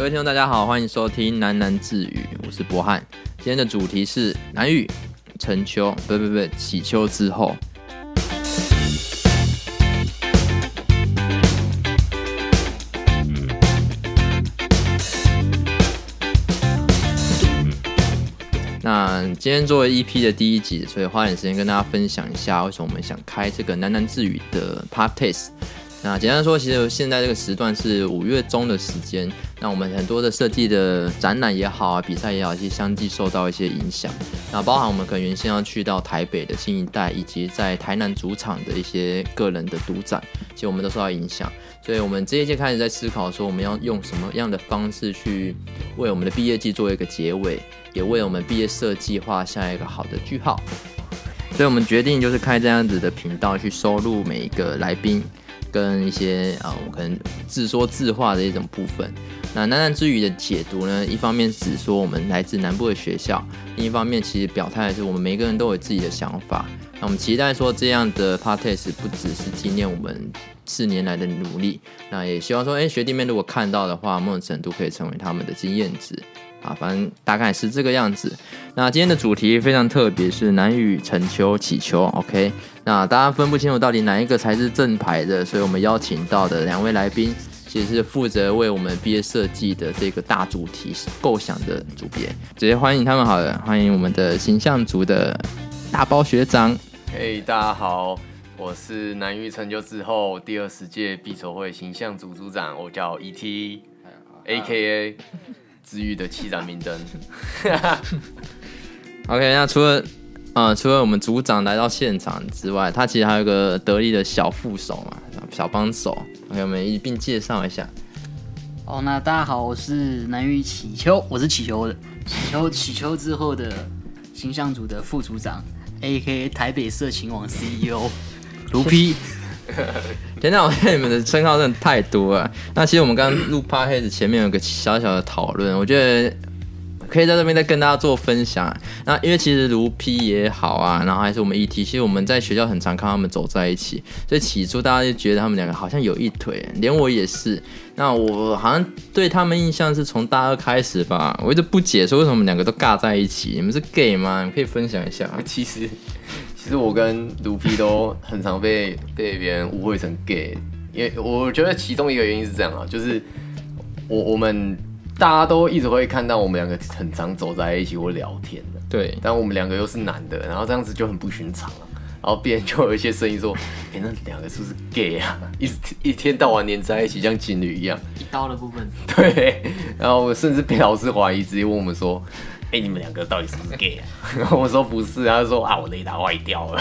各位听众，大家好，欢迎收听喃喃自语，我是博翰。今天的主题是南语成秋，不不不，起秋之后。那今天作为 EP 的第一集，所以花点时间跟大家分享一下，为什么我们想开这个喃喃自语的 Podcast。那简单说，其实现在这个时段是五月中的时间。那我们很多的设计的展览也好啊，比赛也好，其实相继受到一些影响。那包含我们可能原先要去到台北的新一代，以及在台南主场的一些个人的独展，其实我们都受到影响。所以我们这一届开始在思考说，我们要用什么样的方式去为我们的毕业季做一个结尾，也为我们毕业设计画下一个好的句号。所以我们决定就是开这样子的频道，去收录每一个来宾。跟一些啊，我可能自说自话的一种部分。那喃喃之语的解读呢，一方面只说我们来自南部的学校，另一方面其实表态的是我们每个人都有自己的想法。那我们期待说这样的 podcast 不只是纪念我们四年来的努力，那也希望说，哎，学弟妹如果看到的话，某种程度可以成为他们的经验值。啊，反正大概是这个样子。那今天的主题非常特别，是南语成秋祈求。OK，那大家分不清楚到底哪一个才是正牌的，所以我们邀请到的两位来宾，其实是负责为我们毕业设计的这个大主题构想的主编。直接欢迎他们好了，欢迎我们的形象组的大包学长。嘿，大家好，我是南语成秋之后第二十届毕筹会形象组组长，我叫 ET，AKA。之语的七盏明灯。OK，那除了呃，除了我们组长来到现场之外，他其实还有一个得力的小副手嘛，小帮手。OK，我们一并介绍一下。哦，那大家好，我是南语起秋，我是祈秋的祈秋祈秋之后的形象组的副组长，AK 台北色情网 CEO 卢 P。天哪，我看你们的称号真的太多了。那其实我们刚刚录 podcast 前面有个小小的讨论，我觉得可以在这边再跟大家做分享。那因为其实卢 P 也好啊，然后还是我们 ET，其实我们在学校很常看他们走在一起，所以起初大家就觉得他们两个好像有一腿，连我也是。那我好像对他们印象是从大二开始吧，我一直不解说为什么两个都尬在一起，你们是 gay 吗？你可以分享一下。其实。其实我跟卢皮都很常被被别人误会成 gay，因为我觉得其中一个原因是这样啊，就是我我们大家都一直会看到我们两个很常走在一起或聊天的，对，但我们两个又是男的，然后这样子就很不寻常了，然后别人就有一些声音说，哎、欸，那两个是不是 gay 啊？一一天到晚黏在一起，像情侣一样。一刀的部分。对，然后我甚至被老师怀疑，直接问我们说。哎、欸，你们两个到底是不是 gay 啊？然 后我说不是，他就说啊，我雷达坏掉了。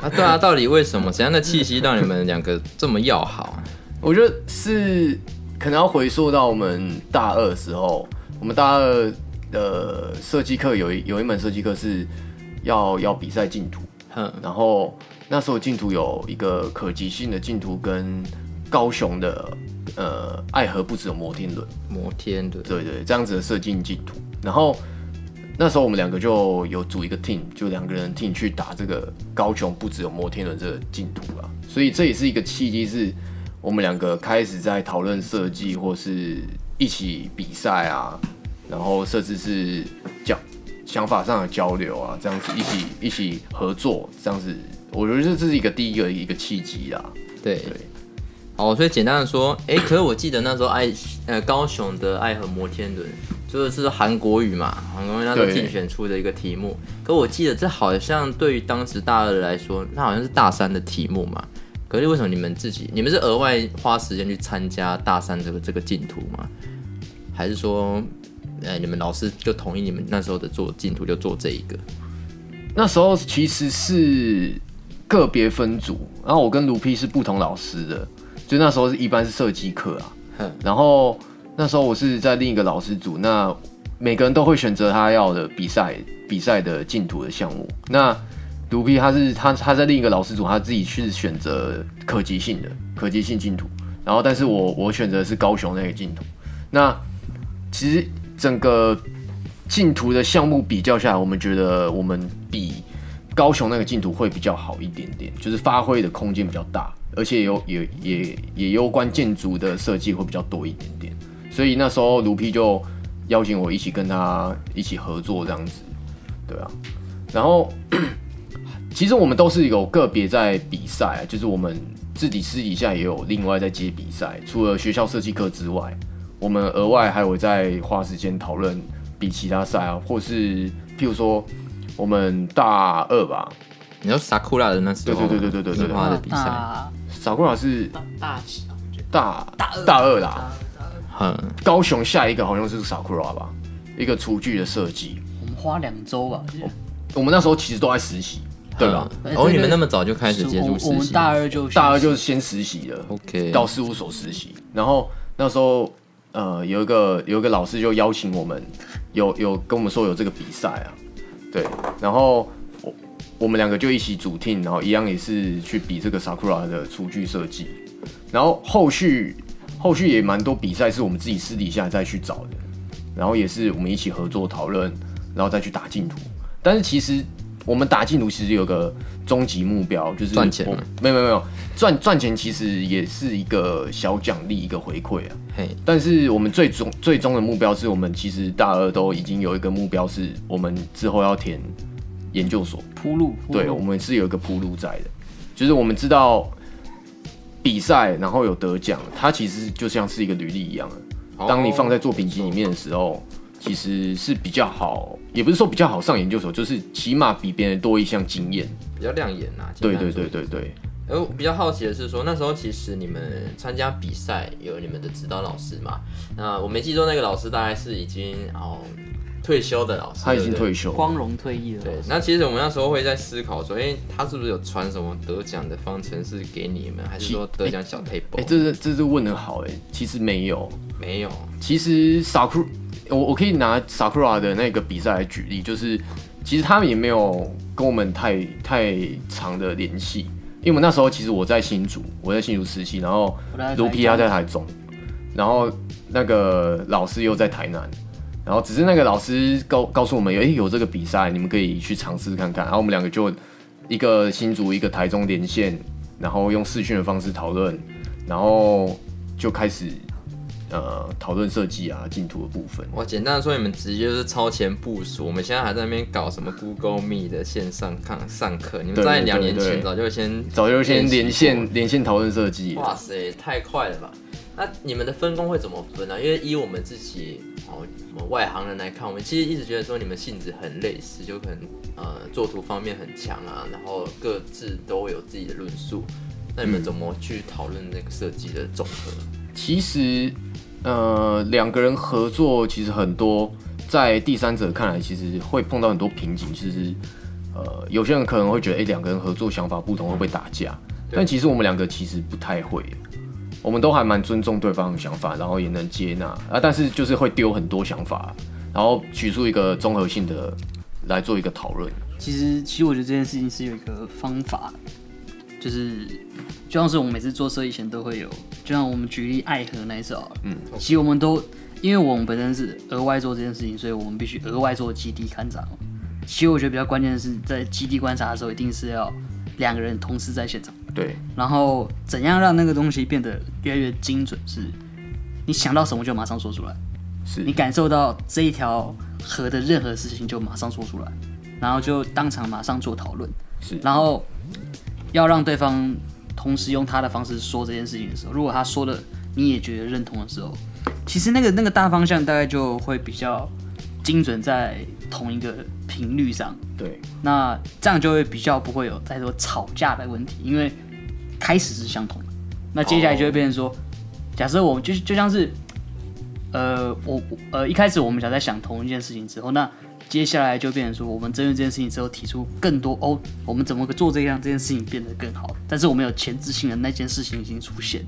啊，对啊，到底为什么？怎样的气息让你们两个这么要好？我觉得是可能要回溯到我们大二的时候，我们大二的设计课有一有一门设计课是要要比赛竞图，嗯，然后那时候竞图有一个可及性的竞图跟高雄的呃爱河不止有摩天轮，摩天轮，对，对对，这样子的设计竞图，然后。那时候我们两个就有组一个 team，就两个人 team 去打这个高雄不只有摩天轮这个净土啊，所以这也是一个契机，是我们两个开始在讨论设计或是一起比赛啊，然后甚至是讲想法上的交流啊，这样子一起一起合作，这样子，我觉得这是一个第一个一个契机啦。对对，好，所以简单的说，哎、欸，可是我记得那时候爱呃高雄的爱河摩天轮。就是韩国语嘛，韩国语那时候竞选出的一个题目。可我记得这好像对于当时大二来说，那好像是大三的题目嘛。可是为什么你们自己，你们是额外花时间去参加大三这个这个竞图吗？还是说，呃，你们老师就同意你们那时候的做竞图就做这一个？那时候其实是个别分组，然后我跟卢 P 是不同老师的，就那时候是一般是设计课啊，然后。那时候我是在另一个老师组，那每个人都会选择他要的比赛比赛的净土的项目。那卢 P 他是他他在另一个老师组，他自己去选择可及性的可及性净土。然后，但是我我选择的是高雄那个净土。那其实整个净土的项目比较下来，我们觉得我们比高雄那个净土会比较好一点点，就是发挥的空间比较大，而且有也也也攸关建筑的设计会比较多一点点。所以那时候卢 P 就邀请我一起跟他一起合作这样子，对啊。然后其实我们都是有个别在比赛，就是我们自己私底下也有另外在接比赛，除了学校设计课之外，我们额外还有在花时间讨论比其他赛啊，或是譬如说我们大二吧。你说 Sakura 的那时候，对对对对对对，樱花的比赛，Sakura 是大大大大大二啦，嗯，高雄下一个好像是 Sakura 吧，一个厨具的设计，我们花两周吧，我们那时候其实都在实习，对吧？哦，你们那么早就开始接触实习，我们大二就大二就是先实习了，OK，到事务所实习，然后那时候呃有一个有一个老师就邀请我们，有有跟我们说有这个比赛啊，对，然后。我们两个就一起组 team，然后一样也是去比这个 Sakura 的厨具设计，然后后续后续也蛮多比赛是我们自己私底下再去找的，然后也是我们一起合作讨论，然后再去打竞图。但是其实我们打进图其实有个终极目标，就是赚钱。没有没有没有，赚赚钱其实也是一个小奖励，一个回馈啊。嘿，但是我们最终最终的目标是我们其实大二都已经有一个目标，是我们之后要填。研究所铺路，对，我们是有一个铺路在的，就是我们知道比赛，然后有得奖，它其实就像是一个履历一样的。当你放在作品集里面的时候，其实是比较好，也不是说比较好上研究所，就是起码比别人多一项经验，比较亮眼呐。对对对对对。而我比较好奇的是说，那时候其实你们参加比赛有你们的指导老师嘛？那我没记错，那个老师大概是已经哦。退休的老师，他已经退休，光荣退役了。对，那其实我们那时候会在思考说，哎、欸，他是不是有传什么得奖的方程式给你们，还是说得奖小 table？哎、欸欸，这是这是问的好，哎，其实没有，没有。其实 Sakura，我我可以拿 Sakura 的那个比赛来举例，就是其实他们也没有跟我们太太长的联系，因为我们那时候其实我在新竹，我在新竹实习，然后卢皮亚在台中，然后那个老师又在台南。然后只是那个老师告告诉我们，哎，有这个比赛，你们可以去尝试看看。然后我们两个就一个新竹，一个台中连线，然后用视讯的方式讨论，然后就开始呃讨论设计啊、进图的部分。我简单的说，你们直接就是超前部署。我们现在还在那边搞什么 Google Meet 的线上看上课，你们在两年前早就先早就先连线连线讨论设计。哇塞，太快了吧！那你们的分工会怎么分呢、啊？因为以我们自己哦，我们外行人来看，我们其实一直觉得说你们性质很类似，就可能呃作图方面很强啊，然后各自都有自己的论述。那你们怎么去讨论那个设计的总和？其实呃两个人合作，其实很多在第三者看来，其实会碰到很多瓶颈。其实呃有些人可能会觉得，哎、欸，两个人合作想法不同会不会打架？但其实我们两个其实不太会。我们都还蛮尊重对方的想法，然后也能接纳啊，但是就是会丢很多想法，然后取出一个综合性的来做一个讨论。其实，其实我觉得这件事情是有一个方法，就是就像是我们每次做设计前都会有，就像我们举例爱河那一次啊，嗯，其实我们都因为我们本身是额外做这件事情，所以我们必须额外做基地勘察。其实我觉得比较关键的是在基地观察的时候，一定是要两个人同时在现场。对，然后怎样让那个东西变得越来越精准？是，你想到什么就马上说出来，是。你感受到这一条河的任何事情就马上说出来，然后就当场马上做讨论，是，然后要让对方同时用他的方式说这件事情的时候，如果他说的你也觉得认同的时候，其实那个那个大方向大概就会比较精准在同一个频率上。对，那这样就会比较不会有太多吵架的问题，因为开始是相同的。那接下来就会变成说，哦、假设我们就就像是，呃，我呃一开始我们想在想同一件事情之后，那接下来就变成说，我们针对这件事情之后提出更多哦，我们怎么做这样这件事情变得更好？但是我们有前置性的那件事情已经出现，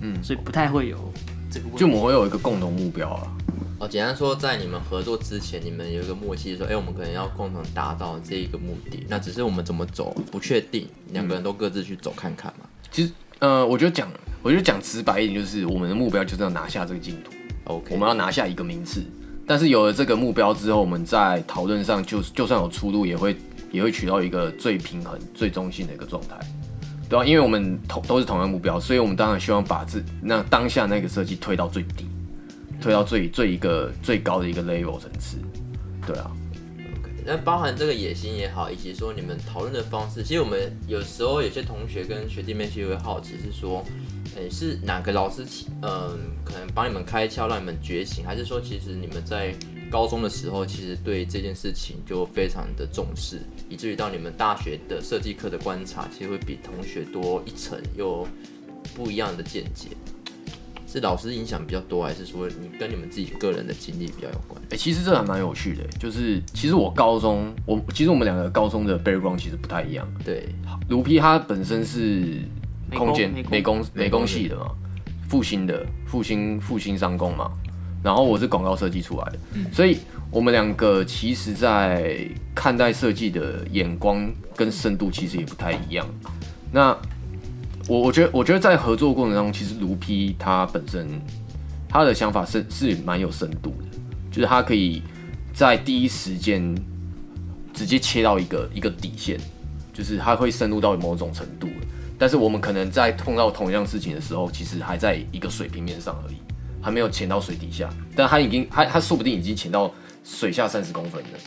嗯，所以不太会有这个问题。就我们会有一个共同目标啊。哦，简单说，在你们合作之前，你们有一个默契，说，哎、欸，我们可能要共同达到这一个目的。那只是我们怎么走不确定，两个人都各自去走看看嘛。其实，呃，我觉得讲，我觉得讲直白一点，就是我们的目标就是要拿下这个竞图。OK，我们要拿下一个名次。但是有了这个目标之后，我们在讨论上就就算有出路，也会也会取到一个最平衡、最中性的一个状态，对吧？因为我们同都是同样目标，所以我们当然希望把这那当下那个设计推到最低。推到最最一个最高的一个 level 层次。对啊。那包含这个野心也好，以及说你们讨论的方式，其实我们有时候有些同学跟学弟妹其实会好奇，是说，诶，是哪个老师嗯、可能帮你们开窍，让你们觉醒，还是说其实你们在高中的时候，其实对这件事情就非常的重视，以至于到你们大学的设计课的观察，其实会比同学多一层，又不一样的见解。是老师影响比较多，还是说你跟你们自己个人的经历比较有关？哎、欸，其实这还蛮有趣的，就是其实我高中，我其实我们两个高中的 background 其实不太一样。对，卢 P 他本身是空间美工美工系的嘛，复兴的复兴复兴商工嘛，然后我是广告设计出来的，嗯、所以我们两个其实在看待设计的眼光跟深度其实也不太一样。那我我觉得，我觉得在合作过程当中，其实卢 P 他本身他的想法是是蛮有深度的，就是他可以在第一时间直接切到一个一个底线，就是他会深入到某种程度。但是我们可能在碰到同样事情的时候，其实还在一个水平面上而已，还没有潜到水底下。但他已经他他说不定已经潜到水下三十公分了，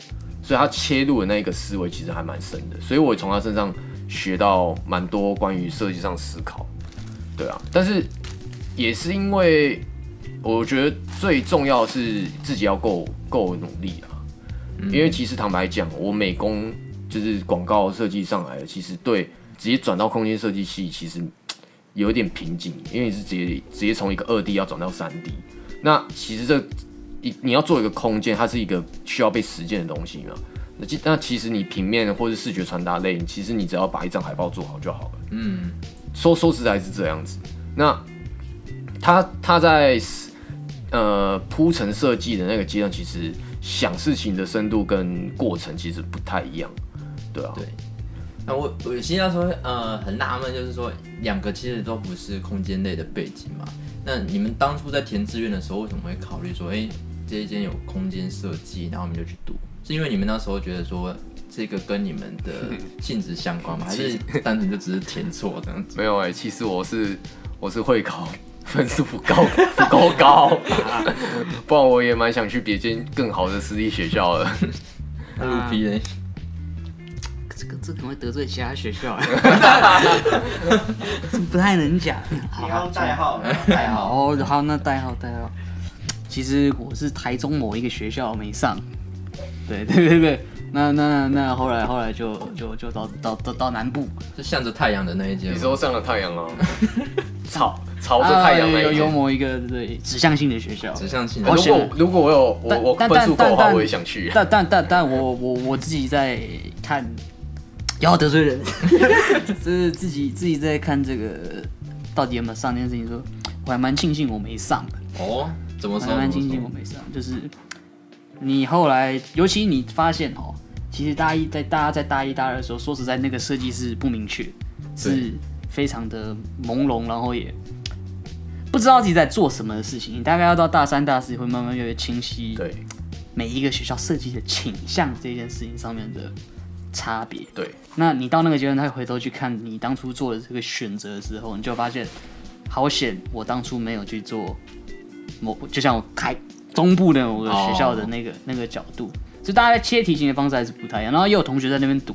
所以他切入的那个思维其实还蛮深的。所以我从他身上。学到蛮多关于设计上思考，对啊，但是也是因为我觉得最重要的是自己要够够努力啊，因为其实坦白讲，我美工就是广告设计上来的，其实对直接转到空间设计系其实有一点瓶颈，因为你是直接直接从一个二 D 要转到三 D，那其实这一你要做一个空间，它是一个需要被实践的东西嘛。那那其实你平面或者视觉传达类，其实你只要把一张海报做好就好了。嗯，说说实在是这样子。那他他在呃铺陈设计的那个阶段，其实想事情的深度跟过程其实不太一样。对啊。对。那我我现在说呃很纳闷，就是说两个其实都不是空间类的背景嘛。那你们当初在填志愿的时候，为什么会考虑说，哎、欸，这一间有空间设计，然后我们就去读？是因为你们那时候觉得说这个跟你们的 性质相关吗？还是 单纯就只是填错这样子？没有哎、欸，其实我是我是会考分数不高不够高，不然我也蛮想去别间更好的私立学校的。卢 P 呢？这可能会得罪其他学校，不太能讲。你要代号，代号哦，好，那代号代号。其实我是台中某一个学校没上。对 对对对，那那那后来后来就就就到到到到南部，就向着太阳的那一间。你说向着太阳哦，朝朝着太阳那一。有有某一个对指向性的学校，指向性。如果如果我有我我分数够的话，我也想去。但但但但我我我自己在看，要得罪人，就是自己自己在看这个到底有没有上这件事情，说我还蛮庆幸我没上的。哦，怎么说？还蛮庆幸我没上，就是。你后来，尤其你发现哦，其实大一在大家在大一、大二的时候，说实在，那个设计是不明确，是非常的朦胧，然后也不知道自己在做什么的事情。你大概要到大三、大四，会慢慢越来越清晰。对，每一个学校设计的倾向这件事情上面的差别。对，那你到那个阶段，再回头去看你当初做的这个选择的时候，你就发现，好险，我当初没有去做某，就像我开。中部的我的学校的那个、oh. 那个角度，就大家在切题型的方式还是不太一样。然后也有同学在那边读，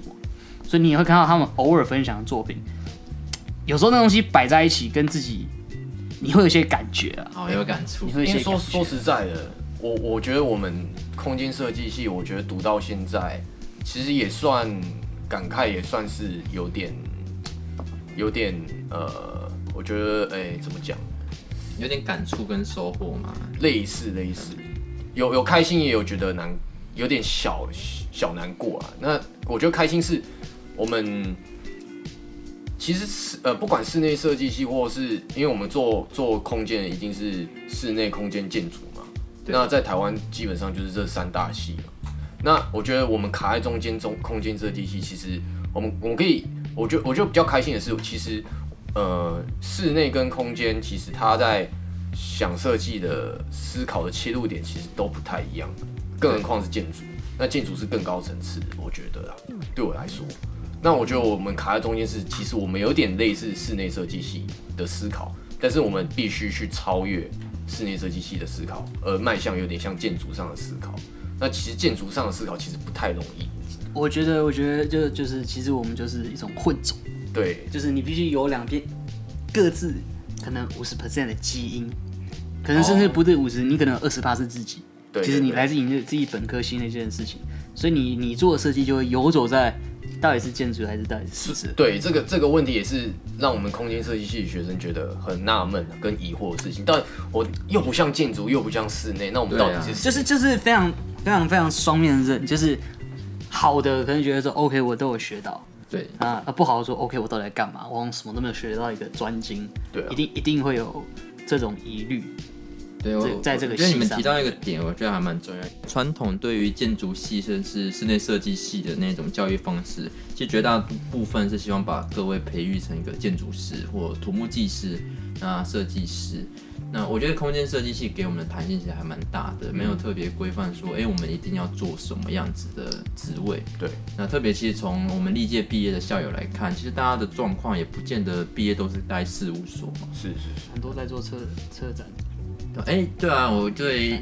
所以你也会看到他们偶尔分享的作品。有时候那东西摆在一起，跟自己你会有些感觉啊，好、oh, 有感触。因为说说实在的，我我觉得我们空间设计系，我觉得读到现在，其实也算感慨，也算是有点有点呃，我觉得哎、欸，怎么讲？有点感触跟收获嘛，类似类似，有有开心也有觉得难，有点小小难过啊。那我觉得开心是我们其实是呃，不管室内设计系，或是因为我们做做空间，一定是室内空间建筑嘛。那在台湾基本上就是这三大系嘛。那我觉得我们卡在中间中空间设计系，其实我们我们可以，我觉得我觉得比较开心的是，其实。呃，室内跟空间其实它在想设计的思考的切入点其实都不太一样，更何况是建筑。那建筑是更高层次，我觉得啊，对我来说，那我觉得我们卡在中间是，其实我们有点类似室内设计系的思考，但是我们必须去超越室内设计系的思考，而迈向有点像建筑上的思考。那其实建筑上的思考其实不太容易。我觉得，我觉得就就是，其实我们就是一种混种。对，就是你必须有两边各自可能五十 percent 的基因，可能甚至不对五十，你可能有二十八是自己。对，其实你来自你自己本科系那件事情，所以你你做的设计就会游走在到底是建筑还是到底是室内。对，这个这个问题也是让我们空间设计系的学生觉得很纳闷跟疑惑的事情。但我又不像建筑，又不像室内，那我们到底是、啊、就是就是非常非常非常双面刃，就是好的可能觉得说 OK 我都有学到。对啊，不好说。OK，我到底在干嘛？我什么都没有学到一个专精。对、啊，一定一定会有这种疑虑。对，我在这个，因为你们提到一个点，我觉得还蛮重要。传统对于建筑系甚至室内设计系的那种教育方式，其实绝大部分是希望把各位培育成一个建筑师或土木技师那设计师。那我觉得空间设计系给我们的弹性其实还蛮大的，没有特别规范说，哎、欸，我们一定要做什么样子的职位。对，那特别其实从我们历届毕业的校友来看，其实大家的状况也不见得毕业都是待事务所嘛。是是是，很多在做车车展。哎、欸，对啊，我对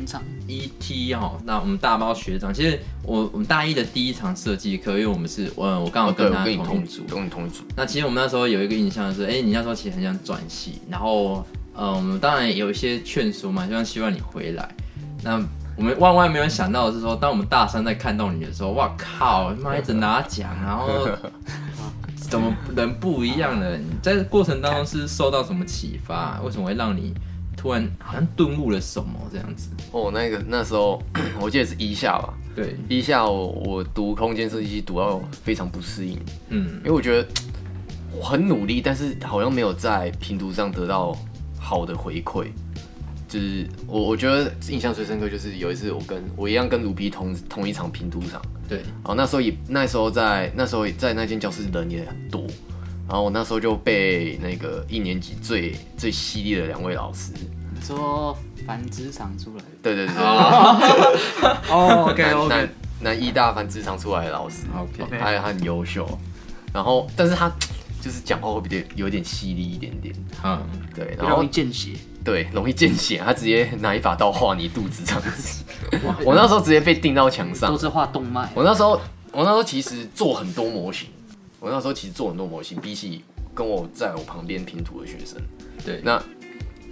ET 哈，那我们大包学长，其实我我们大一的第一场设计课，因为我们是我我刚好跟他同一组，跟你同组。那其实我们那时候有一个印象是，哎、欸，你那时候其实很想转系，然后。呃，我们当然有一些劝说嘛，就希望你回来。那我们万万没有想到的是说，当我们大三在看到你的时候，哇靠，妈一直拿奖，然后 怎么人不一样了？你在过程当中是受到什么启发？为什么会让你突然好像顿悟了什么这样子？哦，那个那时候 我记得是一下吧？对，一下我我读空间设计系读到非常不适应，嗯，因为我觉得我很努力，但是好像没有在拼图上得到。好的回馈，就是我我觉得印象最深刻，就是有一次我跟我一样跟卢皮同同一场拼图场，对，然后那时候也那时候在那时候在那间教室人也很多，然后我那时候就被那个一年级最最犀利的两位老师说繁殖场出来的，对对对，哦，OK OK，南南医大繁殖场出来的老师，OK，他他很优秀，然后但是他。就是讲话会比较有点犀利一点点，嗯，对，然后容易见血，对，容易见血，他直接拿一把刀划你肚子这样子。我那时候直接被钉到墙上，都是画动脉。我那时候，我那时候其实做很多模型，我那时候其实做很多模型，比起跟我在我旁边拼图的学生，对，那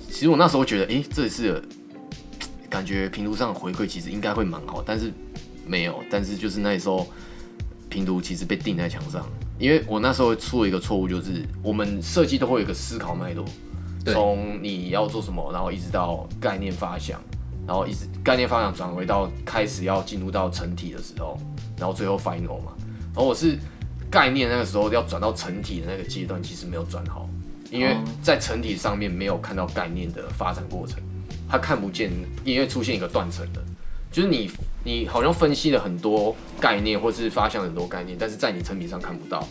其实我那时候觉得，哎、欸，这次感觉拼图上的回馈其实应该会蛮好，但是没有，但是就是那时候拼图其实被钉在墙上。因为我那时候出了一个错误，就是我们设计都会有一个思考脉络，从你要做什么，然后一直到概念发想，然后一直概念发想转回到开始要进入到成体的时候，然后最后 final 嘛。然后我是概念那个时候要转到成体的那个阶段，其实没有转好，因为在成体上面没有看到概念的发展过程，他看不见，因为出现一个断层的。就是你，你好像分析了很多概念，或是发现很多概念，但是在你成品上看不到。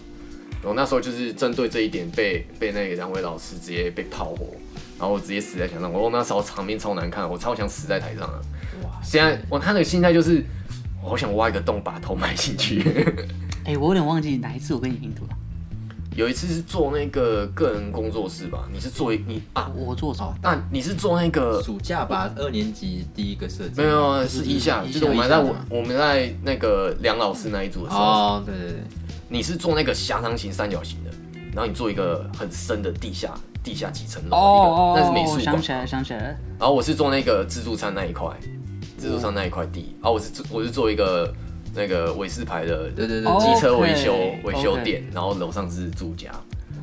我那时候就是针对这一点被被那个两位老师直接被炮火，然后我直接死在墙上。我那时候场面超难看，我超想死在台上啊！哇！现在我他那个心态就是，我好想挖一个洞把头埋进去。哎、欸，我有点忘记哪一次我跟你拼图了。有一次是做那个个人工作室吧？你是做一你啊？我做什么？那你是做那个暑假吧？二年级第一个设计？没有，是一下，就是我们在我我们在那个梁老师那一组的时候。哦，对对对，你是做那个狭长型三角形的，然后你做一个很深的地下地下几层楼哦，那是美术馆。想起来，想起来。然后我是做那个自助餐那一块，自助餐那一块地。然后我是我是做一个。那个韦斯牌的，对对对，机车维修维修店，然后楼上是住家。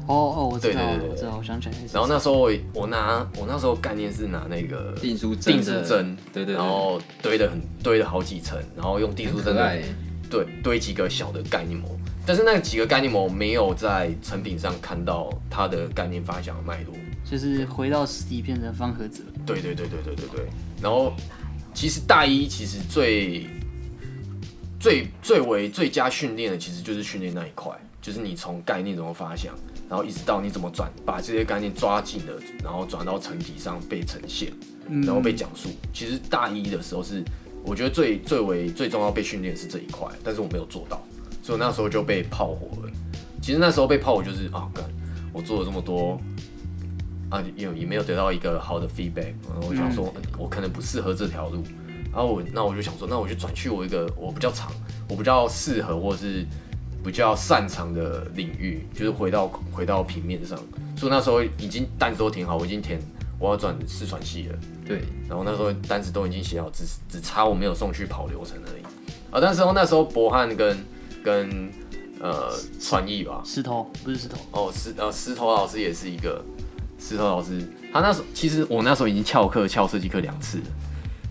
哦哦，我知道，我知道，我想起来。然后那时候我我拿我那时候概念是拿那个订书订书针，对对，然后堆的很堆了好几层，然后用订书针的对堆几个小的概念膜，但是那几个概念膜没有在成品上看到它的概念发想的脉络，就是回到实体变成方盒子。对对对对对对对。然后其实大一其实最。最最为最佳训练的，其实就是训练那一块，就是你从概念怎么发想，然后一直到你怎么转，把这些概念抓紧了，然后转到成体上被呈现，然后被讲述。其实大一的时候是，我觉得最最为最重要被训练是这一块，但是我没有做到，所以那时候就被炮火了。其实那时候被炮火就是啊，干，我做了这么多，啊啊，也也没有得到一个好的 feedback，然后我想说，我可能不适合这条路，然后我那我就想说，那我就转去我一个我比较长，我比较适合或是比较擅长的领域，就是回到回到平面上。所以那时候已经单子都填好，我已经填我要转四传系了。对，然后那时候单子都已经写好，只只差我没有送去跑流程而已。啊，但时候那时候博汉跟跟呃传艺吧，石头不是石头哦，石呃石头老师也是一个石头老师，他那时候其实我那时候已经翘课翘设计课两次了，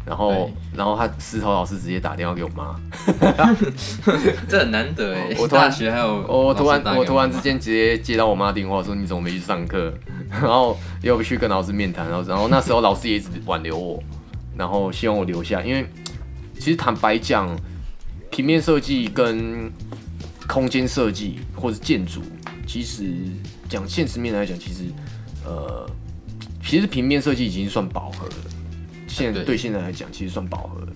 然后然后他石头老师直接打电话给我妈，这很难得哎，我突然大学还有我突然我突然之间直接接到我妈电话说，你怎么没去上课，然后又去跟老师面谈，然后然后那时候老师也一直挽留我，然后希望我留下，因为其实坦白讲。平面设计跟空间设计或者建筑，其实讲现实面来讲，其实呃，其实平面设计已经算饱和了。现在对现在来讲，其实算饱和了。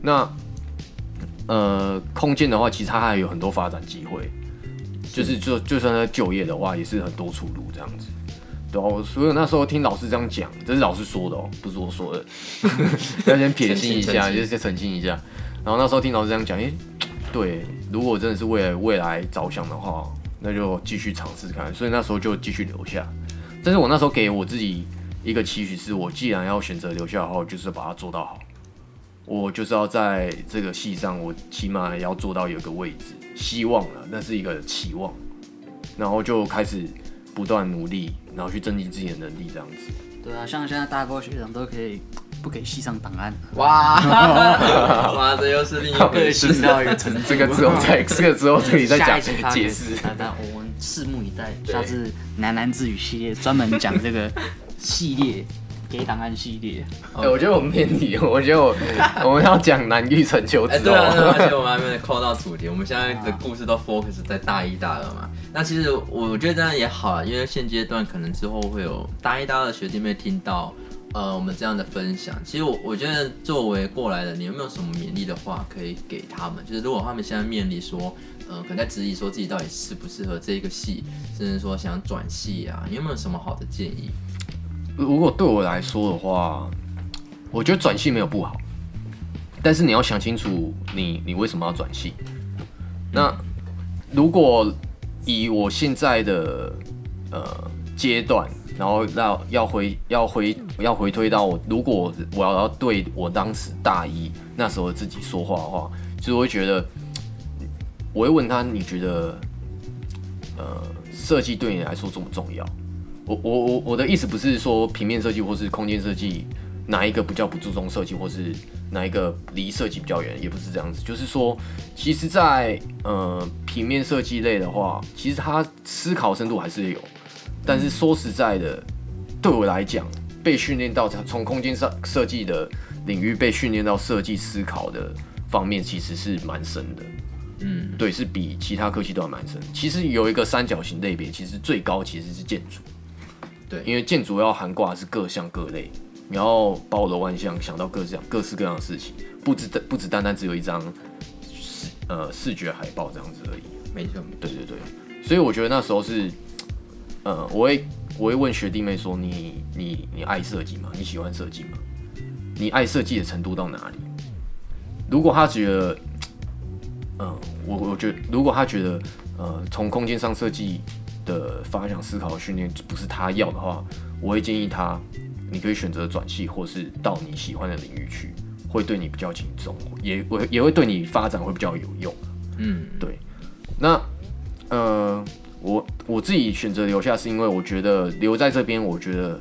那呃，空间的话，其实它还有很多发展机会，就是就就算在就业的话，也是很多出路这样子。对哦，所以那时候听老师这样讲，这是老师说的哦，不是我说的，要先撇清一下，就是先澄清一下。然后那时候听老师这样讲，诶，对，如果真的是为了未来着想的话，那就继续尝试看。所以那时候就继续留下。但是我那时候给我自己一个期许，是我既然要选择留下的话，就是把它做到好。我就是要在这个系上，我起码要做到有个位置，希望了，那是一个期望。然后就开始不断努力，然后去增进自己的能力，这样子。对啊，像现在大高学长都可以。不给系上档案，哇哇，这又是另一个新的一个层次。这个之后再，这个之后这里再讲解释。那我们拭目以待，下次喃喃自语系列专门讲这个系列给档案系列。哎，我觉得我们偏题，我觉得我 我们要讲南狱成就之后，对啊，而且我们还没有扣到主题。我们现在的故事都 focus 在大一、大二嘛。那其实我觉得这样也好啊，因为现阶段可能之后会有大一、大二的学弟妹听到。呃，我们这样的分享，其实我我觉得作为过来的，你有没有什么勉励的话可以给他们？就是如果他们现在面临说，呃，可能在质疑说自己到底适不适合这一个系，甚至说想转系啊，你有没有什么好的建议？如果对我来说的话，我觉得转系没有不好，但是你要想清楚你，你为什么要转系？那如果以我现在的呃阶段。然后要要回要回要回推到我，如果我要要对我当时大一那时候自己说话的话，就是我会觉得，我会问他，你觉得，呃，设计对你来说重不重要？我我我我的意思不是说平面设计或是空间设计哪一个比较不注重设计，或是哪一个离设计比较远，也不是这样子。就是说，其实在，在呃平面设计类的话，其实它思考深度还是有。但是说实在的，对我来讲，被训练到从空间上设计的领域被训练到设计思考的方面，其实是蛮深的。嗯，对，是比其他科系都要蛮深。其实有一个三角形类别，其实最高其实是建筑。对，因为建筑要涵盖的是各项各类，你要包罗万象，想到各项各式各样的事情，不只不只单单只有一张视呃视觉海报这样子而已。没错，对对对，所以我觉得那时候是。呃，我会我会问学弟妹说，你你你爱设计吗？你喜欢设计吗？你爱设计的程度到哪里？如果他觉得，嗯、呃，我我觉得如果他觉得，呃，从空间上设计的发想思考的训练不是他要的话，我会建议他，你可以选择转系，或是到你喜欢的领域去，会对你比较轻松，也会也会对你发展会比较有用。嗯，对。那，呃。我我自己选择留下，是因为我觉得留在这边，我觉得，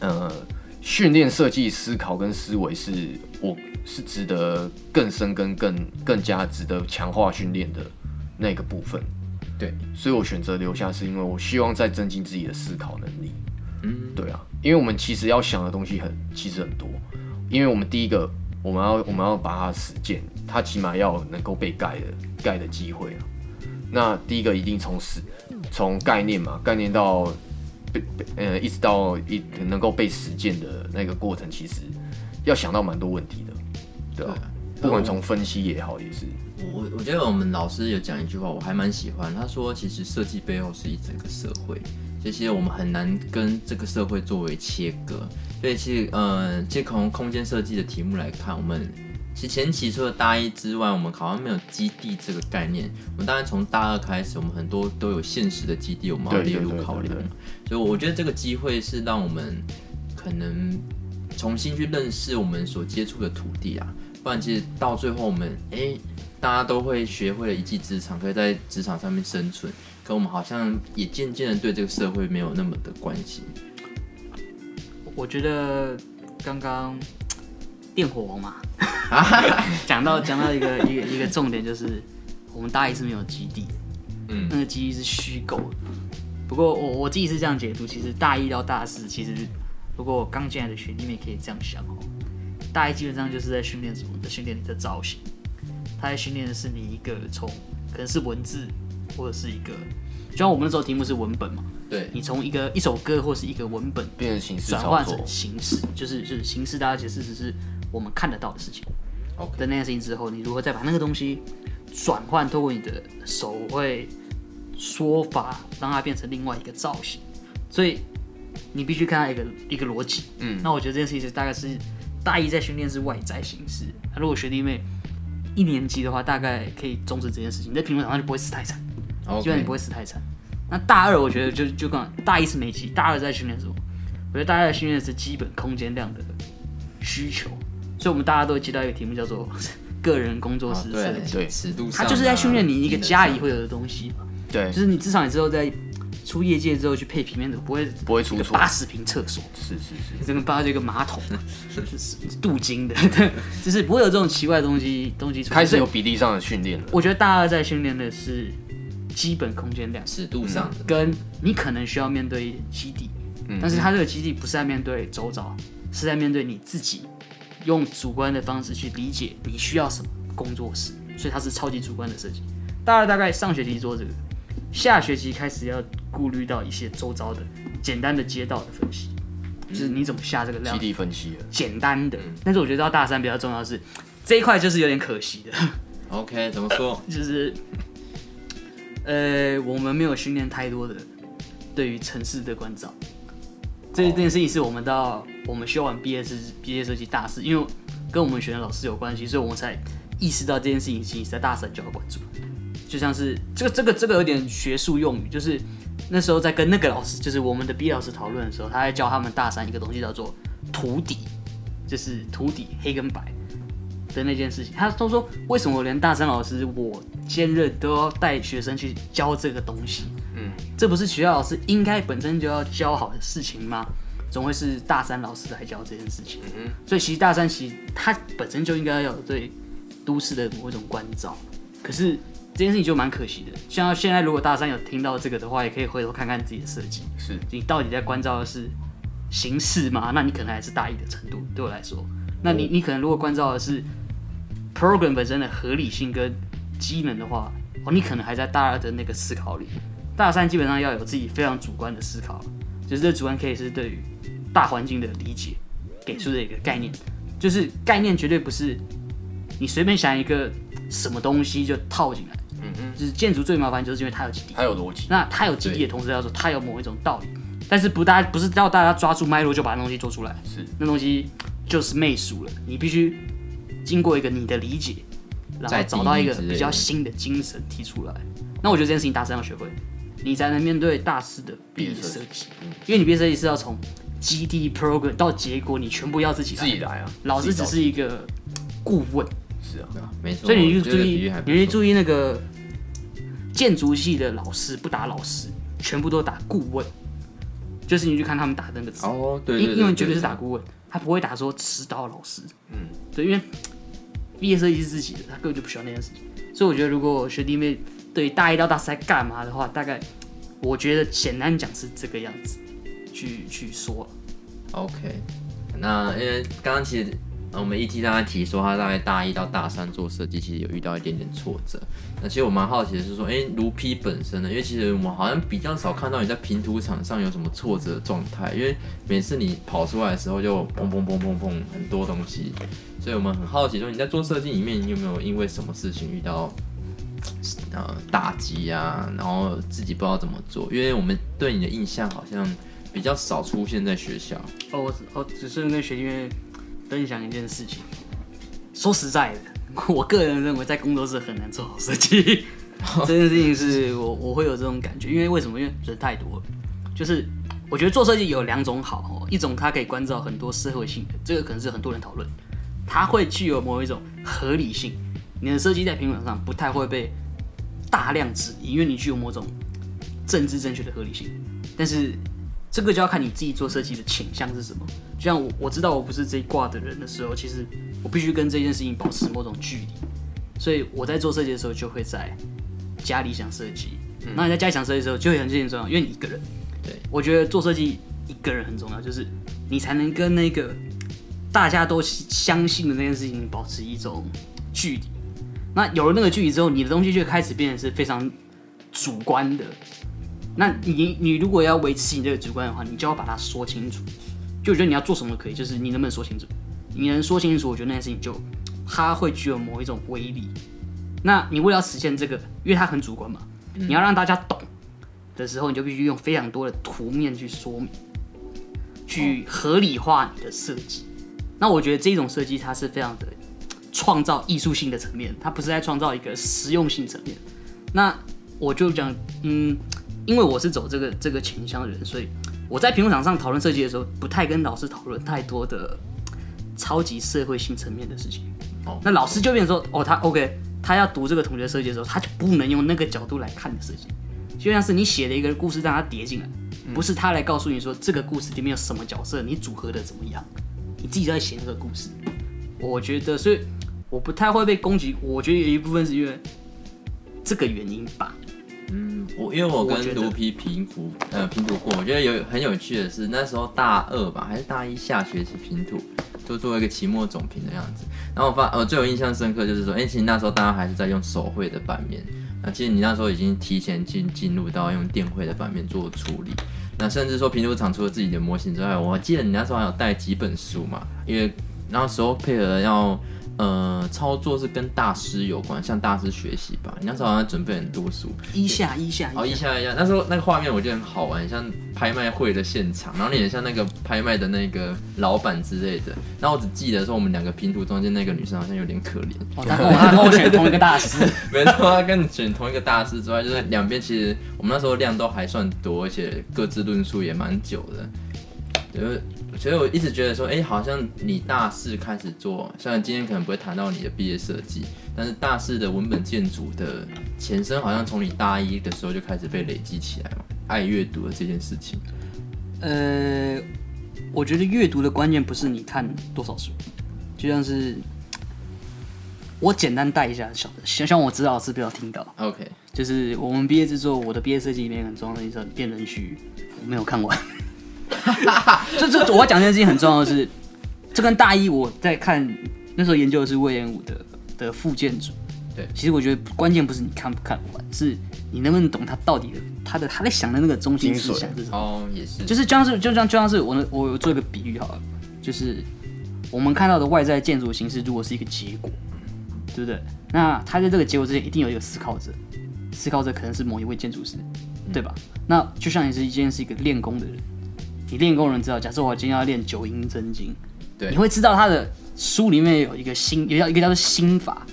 呃，训练设计思考跟思维是我是值得更深跟更更加值得强化训练的那个部分。对，所以我选择留下，是因为我希望再增进自己的思考能力。嗯，对啊，因为我们其实要想的东西很其实很多，因为我们第一个我们要我们要把它实践，它起码要能够被盖的盖的机会啊。那第一个一定从实，从概念嘛，概念到被呃一直到一能够被实践的那个过程，其实要想到蛮多问题的，对吧？对，不管从分析也好，也是。我我觉得我们老师有讲一句话，我还蛮喜欢。他说，其实设计背后是一整个社会，这些我们很难跟这个社会作为切割。所以其实，呃，其实从空间设计的题目来看，我们其实前期除了大一之外，我们好像没有基地这个概念。我们当然从大二开始，我们很多都有现实的基地，我们要列入考量。所以我觉得这个机会是让我们可能重新去认识我们所接触的土地啊。不然，其实到最后，我们哎，大家都会学会了一技之长，可以在职场上面生存。可我们好像也渐渐的对这个社会没有那么的关心。我觉得刚刚电火王嘛，讲到讲到一个一个一个重点，就是我们大一是没有基地，嗯，那个基地是虚构的。不过我我自己是这样解读，其实大一到大四，其实如果刚进来的学弟妹可以这样想哦，大一基本上就是在训练什么？在训练你的造型，他在训练的是你一个从可能是文字。或者是一个，就像我们那时候题目是文本嘛，对，你从一个一首歌或是一个文本变成形式，转换成形式，就是就是形式，大家解释只是我们看得到的事情。OK，的那件事情之后，你如何再把那个东西转换，透过你的手绘说法，让它变成另外一个造型？所以你必须看到一个一个逻辑。嗯，那我觉得这件事情大概是大一在训练是外在形式，那如果学弟妹一年级的话，大概可以终止这件事情，你在评论场上就不会死太惨。基本上你不会死太惨。那大二我觉得就就刚大一是没基，大二在训练什么？我觉得大二训练是基本空间量的需求，所以我们大家都会接到一个题目叫做个人工作室设计，对，尺度上，它就是在训练你一个家里会有的东西嘛。对，就是你至少你之后在出业界之后去配平面的，不会不会出错。八十平厕所，是是是，整个八这个马桶，是镀金的，就是不会有这种奇怪的东西东西出现。开始有比例上的训练了。我觉得大二在训练的是。基本空间量尺度上，跟你可能需要面对基地，嗯，但是他这个基地不是在面对周遭，是在面对你自己，用主观的方式去理解你需要什么工作室，所以它是超级主观的设计。大二大概上学期做这个，下学期开始要顾虑到一些周遭的简单的街道的分析，就是你怎么下这个量，基地分析，简单的。但是我觉得到大三比较重要的是这一块，就是有点可惜的。OK，怎么说？就是。呃，我们没有训练太多的对于城市的关照，这这件事情是我们到我们修完毕业设毕业设计大四，因为跟我们学的老师有关系，所以我们才意识到这件事情其实在大三就要关注。就像是这个这个这个有点学术用语，就是那时候在跟那个老师，就是我们的 B 老师讨论的时候，他在教他们大三一个东西叫做图底，就是图底黑跟白。的那件事情，他都说，为什么连大三老师我兼任都要带学生去教这个东西？嗯，这不是学校老师应该本身就要教好的事情吗？总会是大三老师来教这件事情。嗯，所以其实大三其实他本身就应该要有对都市的某一种关照。可是这件事情就蛮可惜的。像现在如果大三有听到这个的话，也可以回头看看自己的设计，是你到底在关照的是形式吗？那你可能还是大一的程度。对我来说，那你你可能如果关照的是。program 本身的合理性跟机能的话，哦，你可能还在大二的那个思考里，大三基本上要有自己非常主观的思考，就是这主观可以是对于大环境的理解给出的一个概念，就是概念绝对不是你随便想一个什么东西就套进来，嗯嗯，就是建筑最麻烦就是因为它有基地，它有逻辑，那它有基地的同时要说它有某一种道理，但是不大不是要大家抓住脉络就把那东西做出来，是。那东西就是媚俗了，你必须。经过一个你的理解，然后找到一个比较新的精神提出来，那我觉得这件事情大三要学会，你才能面对大四的毕业设计。因为你毕业设计是要从基地 program 到结果，你全部要自己来。自己来啊，老师只是一个顾问。是啊，没错。所以你就注意，你去注意那个建筑系的老师不打老师，全部都打顾问，就是你去看他们打的那个字哦，对，英英文绝对是打顾问。他不会打说指导老师，嗯，对，因为毕业设计是自己的，他根本就不需要那件事情。所以我觉得，如果学弟妹对大一到大三干嘛的话，大概我觉得简单讲是这个样子去去说。OK，那因为刚刚其实。那我们 ET 刚才提说，他大概大一到大三做设计，其实有遇到一点点挫折。那其实我蛮好奇的是说，哎，卢 P 本身呢？因为其实我们好像比较少看到你在平图场上有什么挫折状态，因为每次你跑出来的时候就砰砰砰砰砰很多东西，所以我们很好奇说你在做设计里面，你有没有因为什么事情遇到呃打击啊，然后自己不知道怎么做，因为我们对你的印象好像比较少出现在学校。哦，我哦，只是跟学弟妹分享一件事情。说实在的，我个人认为在工作室很难做好设计。这件事情是我我会有这种感觉，因为为什么？因为人太多了。就是我觉得做设计有两种好哦，一种它可以关照很多社会性的，这个可能是很多人讨论，它会具有某一种合理性。你的设计在平板上不太会被大量质疑，因为你具有某种政治正确的合理性。但是这个就要看你自己做设计的倾向是什么。就像我我知道我不是这一挂的人的时候，其实我必须跟这件事情保持某种距离，所以我在做设计的时候就会在家里想设计。那你在家里想设计的时候就会很重要，因为你一个人。对，我觉得做设计一个人很重要，就是你才能跟那个大家都相信的那件事情保持一种距离。那有了那个距离之后，你的东西就开始变得是非常主观的。那你你如果要维持你这个主观的话，你就要把它说清楚。就我觉得你要做什么可以，就是你能不能说清楚？你能说清楚，我觉得那件事情就它会具有某一种威力。那你为了要实现这个，因为它很主观嘛，你要让大家懂的时候，你就必须用非常多的图面去说明，去合理化你的设计。那我觉得这种设计它是非常的。创造艺术性的层面，它不是在创造一个实用性层面。那我就讲，嗯，因为我是走这个这个倾向的人，所以我在评论场上讨论设计的时候，不太跟老师讨论太多的超级社会性层面的事情。哦，那老师就变成说，哦，他 OK，他要读这个同学设计的时候，他就不能用那个角度来看的设计，就像是你写了一个故事让他叠进来，不是他来告诉你说这个故事里面有什么角色，你组合的怎么样，你自己在写那个故事。我觉得，所以。我不太会被攻击，我觉得有一部分是因为这个原因吧。嗯，我因为我跟卢皮评图，呃，拼图过，我觉得有很有趣的是，那时候大二吧，还是大一下学期拼图，就做一个期末总评的样子。然后我发，呃，最有印象深刻就是说，哎、欸，其实那时候大家还是在用手绘的版面，那其实你那时候已经提前进进入到用电绘的版面做处理。那甚至说平图厂除了自己的模型之外，我记得你那时候还有带几本书嘛，因为那时候配合要。呃，操作是跟大师有关，向大师学习吧。你那时候好像准备很多书，一下一下，哦，一下一下。那时候那个画面我觉得很好玩，像拍卖会的现场，然后你也像那个拍卖的那个老板之类的。然后我只记得说，我们两个拼图中间那个女生好像有点可怜。哦，他跟我，他跟我选同一个大师，没错，他跟你选同一个大师之外，就是两边其实我们那时候量都还算多，而且各自论述也蛮久的。就是，所以我一直觉得说，哎、欸，好像你大四开始做，虽然今天可能不会谈到你的毕业设计，但是大四的文本建筑的前身，好像从你大一的时候就开始被累积起来嘛，爱阅读的这件事情。呃，我觉得阅读的关键不是你看多少书，就像是我简单带一下小的，希望我指导老师不要听到。OK，就是我们毕业制作，我的毕业设计里面很重要的一首《辩论区》，我没有看完。这这，我要讲这件事情很重要的是，这跟大一我在看那时候研究的是魏延武的的副建筑。对，其实我觉得关键不是你看不看完，是你能不能懂他到底的他的他在想的那个中心思想是什么。哦，也是，就是就像是就像就像是我我做一个比喻好了，就是我们看到的外在建筑形式，如果是一个结果，对不对？那他在这个结果之前一定有一个思考者，思考者可能是某一位建筑师，对吧？嗯、那就像你是一件是一个练功的人。你练功人知道，假设我今天要练九阴真经，对，你会知道他的书里面有一个心，有叫一个叫做心法，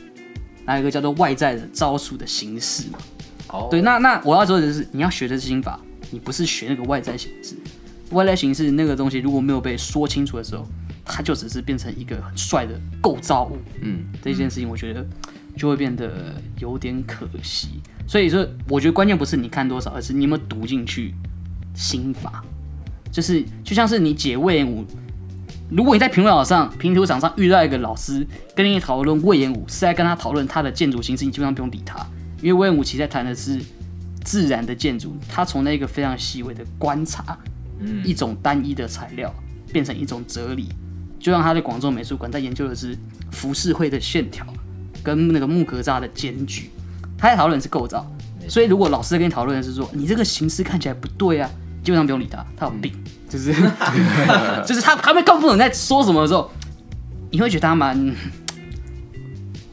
还有一个叫做外在的招数的形式嘛。哦，对，那那我要说的是，你要学的是心法，你不是学那个外在形式。外在形式那个东西如果没有被说清楚的时候，它就只是变成一个很帅的构造物。嗯，这件事情我觉得就会变得有点可惜。所以说，我觉得关键不是你看多少，而是你有没有读进去心法。就是就像是你解魏延武，如果你在评论上、评图场上遇到一个老师跟你讨论魏延武，是在跟他讨论他的建筑形式，你基本上不用理他，因为魏延武其实在谈的是自然的建筑，他从那个非常细微的观察，嗯，一种单一的材料变成一种哲理，就像他在广州美术馆在研究的是浮世绘的线条跟那个木格栅的间距，他在讨论是构造，所以如果老师在跟你讨论的是说你这个形式看起来不对啊。基本上不用理他，他有病，嗯、就是 就是他他们更不懂在说什么的时候，你会觉得他蛮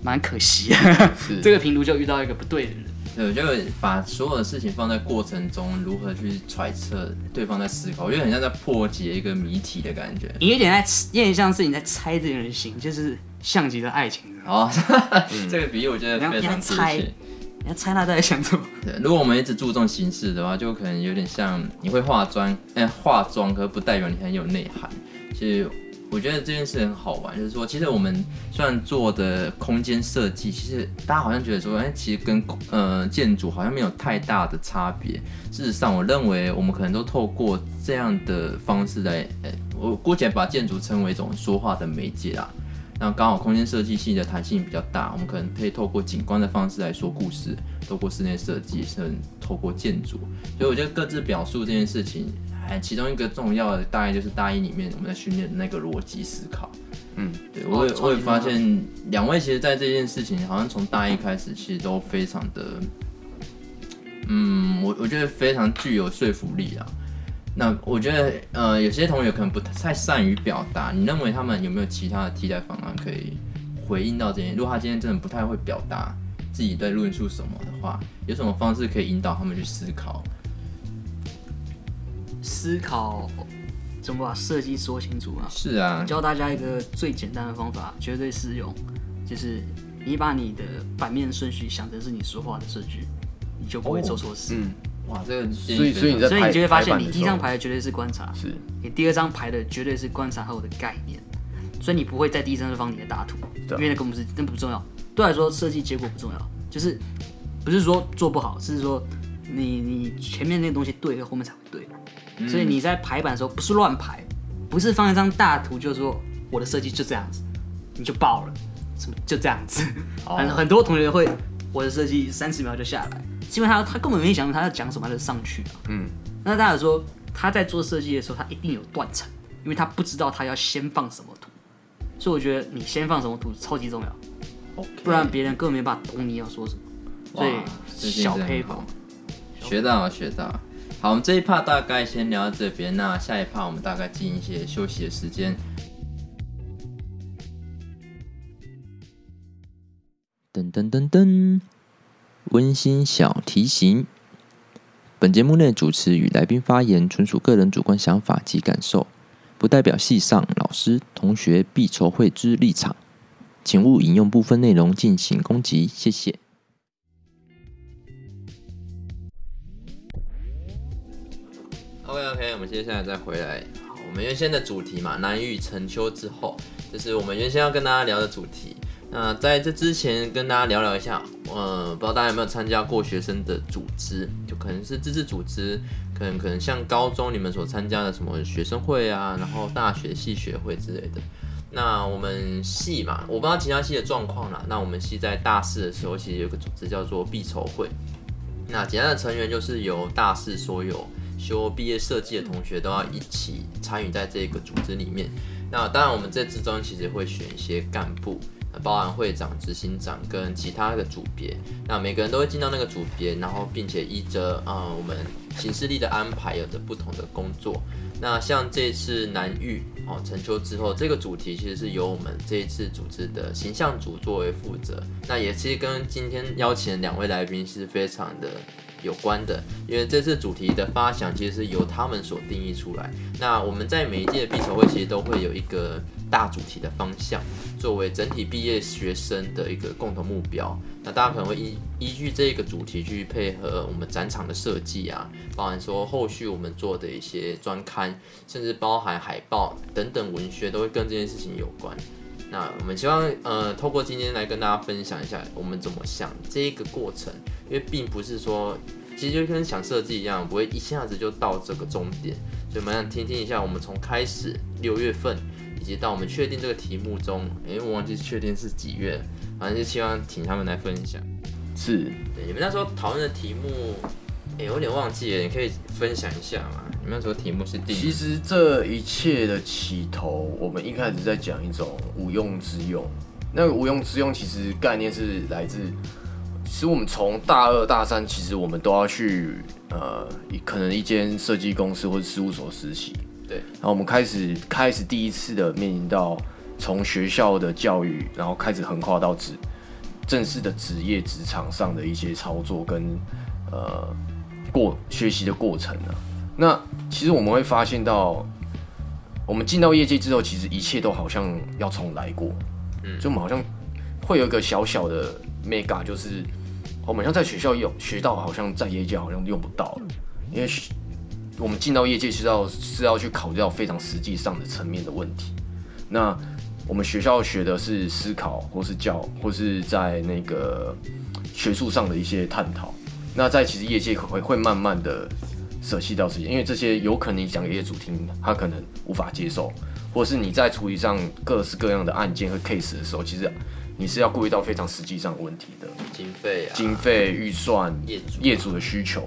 蛮可惜。是 这个评图就遇到一个不对的人，对，我就把所有的事情放在过程中，如何去揣测对方在思考，我觉得很像在破解一个谜题的感觉。你有点在，有点像是你在猜这个人心，就是像极了爱情。哦，这个比喻我觉得非常贴切。你要猜他在想什么？对，如果我们一直注重形式的话，就可能有点像你会化妆，哎、欸，化妆可是不代表你很有内涵。其实。我觉得这件事很好玩，就是说，其实我们虽然做的空间设计，其实大家好像觉得说，哎，其实跟呃建筑好像没有太大的差别。事实上，我认为我们可能都透过这样的方式来，哎，我姑且把建筑称为一种说话的媒介啦。那刚好空间设计系的弹性比较大，我们可能可以透过景观的方式来说故事，透过室内设计，甚至透过建筑。所以我觉得各自表述这件事情。哎，其中一个重要的大概就是大一里面我们在训练的那个逻辑思考。嗯，对，我也我也发现两位其实，在这件事情好像从大一开始，其实都非常的，嗯，我我觉得非常具有说服力啊。那我觉得，呃，有些同学可能不太善于表达，你认为他们有没有其他的替代方案可以回应到这些？如果他今天真的不太会表达自己在论述什么的话，有什么方式可以引导他们去思考？思考怎么把设计说清楚啊？是啊，教大家一个最简单的方法，绝对适用，就是你把你的版面顺序想成是你说话的顺序，你就不会做错事。哦。嗯，哇，这个所以所以你在所以你就会发现，你第一张牌的绝对是观察，是你第二张牌的绝对是观察后的概念，所以你不会在第一张就放你的大图，因为那根本不是那不重要。对来说，设计结果不重要，就是不是说做不好，是说你你前面那个东西对，后面才会对。所以你在排版的时候不是乱排，不是放一张大图就说我的设计就这样子，你就爆了，什么就这样子。很很多同学会我的设计三十秒就下来，基本上他根本没想到他要讲什么他就上去了。嗯，那大家说他在做设计的时候他一定有断层，因为他不知道他要先放什么图，所以我觉得你先放什么图超级重要，不然别人根本没办法懂你要说什么。所以小黑宝学到学到。好，我们这一趴大概先聊到这边。那下一趴我们大概进一些休息的时间。噔噔噔噔，温馨小提醒：本节目内主持与来宾发言纯属个人主观想法及感受，不代表系上老师、同学必筹会之立场，请勿引用部分内容进行攻击。谢谢。OK OK，我们接下来再回来。我们原先的主题嘛，难遇成秋之后，就是我们原先要跟大家聊的主题。那在这之前，跟大家聊聊一下，呃，不知道大家有没有参加过学生的组织，就可能是自治组织，可能可能像高中你们所参加的什么学生会啊，然后大学系学会之类的。那我们系嘛，我不知道其他系的状况啦。那我们系在大四的时候，其实有个组织叫做毕筹会。那简单的成员就是由大四所有。修毕业设计的同学都要一起参与在这个组织里面。那当然，我们这之中其实会选一些干部，包含会长、执行长跟其他的组别。那每个人都会进到那个组别，然后并且依着啊、我们行事历的安排，有着不同的工作。那像这次南域哦成秋之后，这个主题其实是由我们这一次组织的形象组作为负责。那也其实跟今天邀请两位来宾是非常的。有关的，因为这次主题的发想其实是由他们所定义出来。那我们在每一届的毕筹会其实都会有一个大主题的方向，作为整体毕业学生的一个共同目标。那大家可能会依依据这个主题去配合我们展场的设计啊，包含说后续我们做的一些专刊，甚至包含海报等等文学，都会跟这件事情有关。那我们希望呃透过今天来跟大家分享一下我们怎么想这个过程。因为并不是说，其实就跟想设计一样，不会一下子就到这个终点，所以我们想听听一下，我们从开始六月份，及到我们确定这个题目中，诶，我忘记确定是几月，反正就希望请他们来分享。是，对，你们那时候讨论的题目，诶，有点忘记了，你可以分享一下吗？你们那时候题目是定？其实这一切的起头，我们一开始在讲一种无用之用，那个无用之用其实概念是来自。其实我们从大二大三，其实我们都要去呃，可能一间设计公司或者事务所实习。对。然后我们开始开始第一次的面临到从学校的教育，然后开始横跨到职正式的职业职场上的一些操作跟呃过学习的过程呢、啊。那其实我们会发现到，我们进到业界之后，其实一切都好像要重来过。嗯，就我们好像会有一个小小的 mega，就是我们像在学校用学到，好像在业界好像用不到，因为我们进到业界是要是要去考虑到非常实际上的层面的问题。那我们学校学的是思考，或是教，或是在那个学术上的一些探讨。那在其实业界会会慢慢的舍弃掉这些，因为这些有可能你讲给业主听，他可能无法接受，或是你在处理上各式各样的案件和 case 的时候，其实你是要顾虑到非常实际上的问题的，经费、啊、经费预算、业主、业主的需求，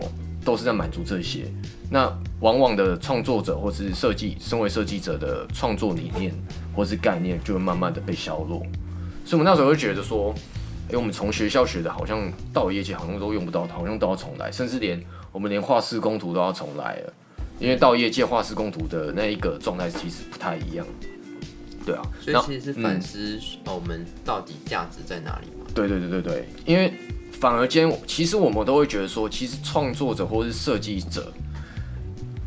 都是在满足这些。那往往的创作者或是设计，身为设计者的创作理念或是概念，就会慢慢的被削弱。所以，我们那时候就觉得说，哎、欸，我们从学校学的，好像到业界好像都用不到，好像都要重来，甚至连我们连画施工图都要重来了。因为到业界画施工图的那一个状态其实不太一样。对啊，所以其实是反思我们到底价值在哪里嘛？对对对对对，因为反而间其实我们都会觉得说，其实创作者或是设计者。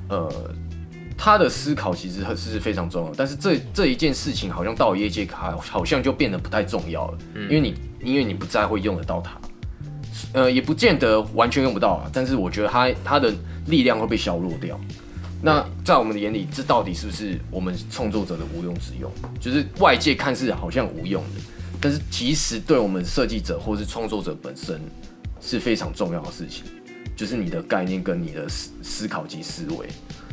呃，他的思考其实是非常重要，但是这这一件事情好像到了业界卡，好像就变得不太重要了，嗯、因为你因为你不再会用得到它，呃，也不见得完全用不到啊，但是我觉得它它的力量会被削弱掉。那在我们的眼里，这到底是不是我们创作者的无用之用？就是外界看似好像无用的，但是其实对我们设计者或是创作者本身是非常重要的事情。就是你的概念跟你的思思考及思维，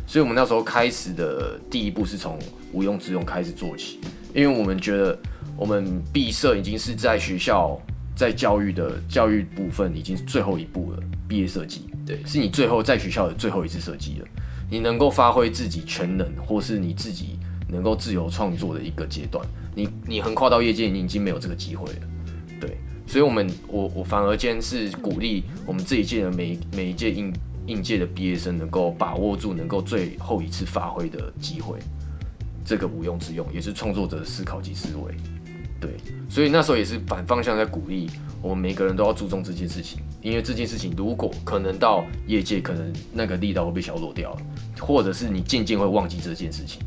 所以我们那时候开始的第一步是从无用之用开始做起，因为我们觉得我们毕设已经是在学校在教育的教育部分已经是最后一步了，毕业设计，对，是你最后在学校的最后一次设计了，你能够发挥自己全能，或是你自己能够自由创作的一个阶段，你你横跨到业界，你已经没有这个机会了，对。所以，我们我我反而间是鼓励我们这一届的每每一届应应届的毕业生能够把握住能够最后一次发挥的机会，这个无用之用也是创作者的思考及思维。对，所以那时候也是反方向在鼓励我们每个人都要注重这件事情，因为这件事情如果可能到业界，可能那个力道会被削弱掉了，或者是你渐渐会忘记这件事情。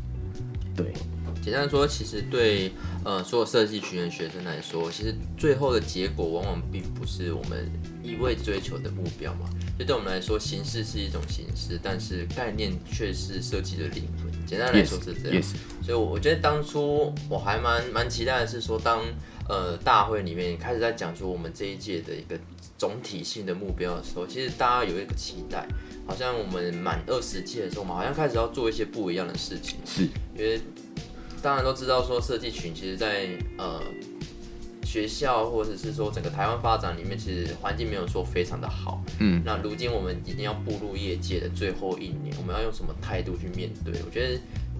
对。简单说，其实对呃所有设计群的学生来说，其实最后的结果往往并不是我们一味追求的目标嘛。就对我们来说，形式是一种形式，但是概念却是设计的灵魂。简单来说是这样。Yes, yes. 所以我觉得当初我还蛮蛮期待的是说，当呃大会里面开始在讲出我们这一届的一个总体性的目标的时候，其实大家有一个期待，好像我们满二十届的时候，我们好像开始要做一些不一样的事情。是，因为。当然都知道，说设计群其实在，在呃学校或者是说整个台湾发展里面，其实环境没有说非常的好。嗯，那如今我们一定要步入业界的最后一年，我们要用什么态度去面对？我觉得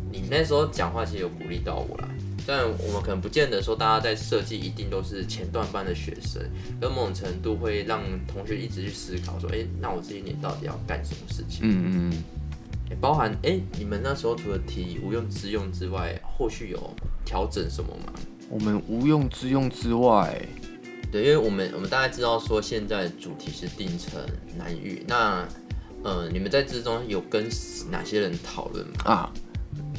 你那时候讲话其实有鼓励到我啦。虽然我们可能不见得说大家在设计一定都是前段班的学生，跟某种程度会让同学一直去思考说，哎、欸，那我这一年到底要干什么事情？嗯嗯嗯。包含哎、欸，你们那时候除了提无用之用之外，后续有调整什么吗？我们无用之用之外，对，因为我们我们大概知道说现在主题是定成难遇，那呃，你们在之中有跟哪些人讨论吗？啊，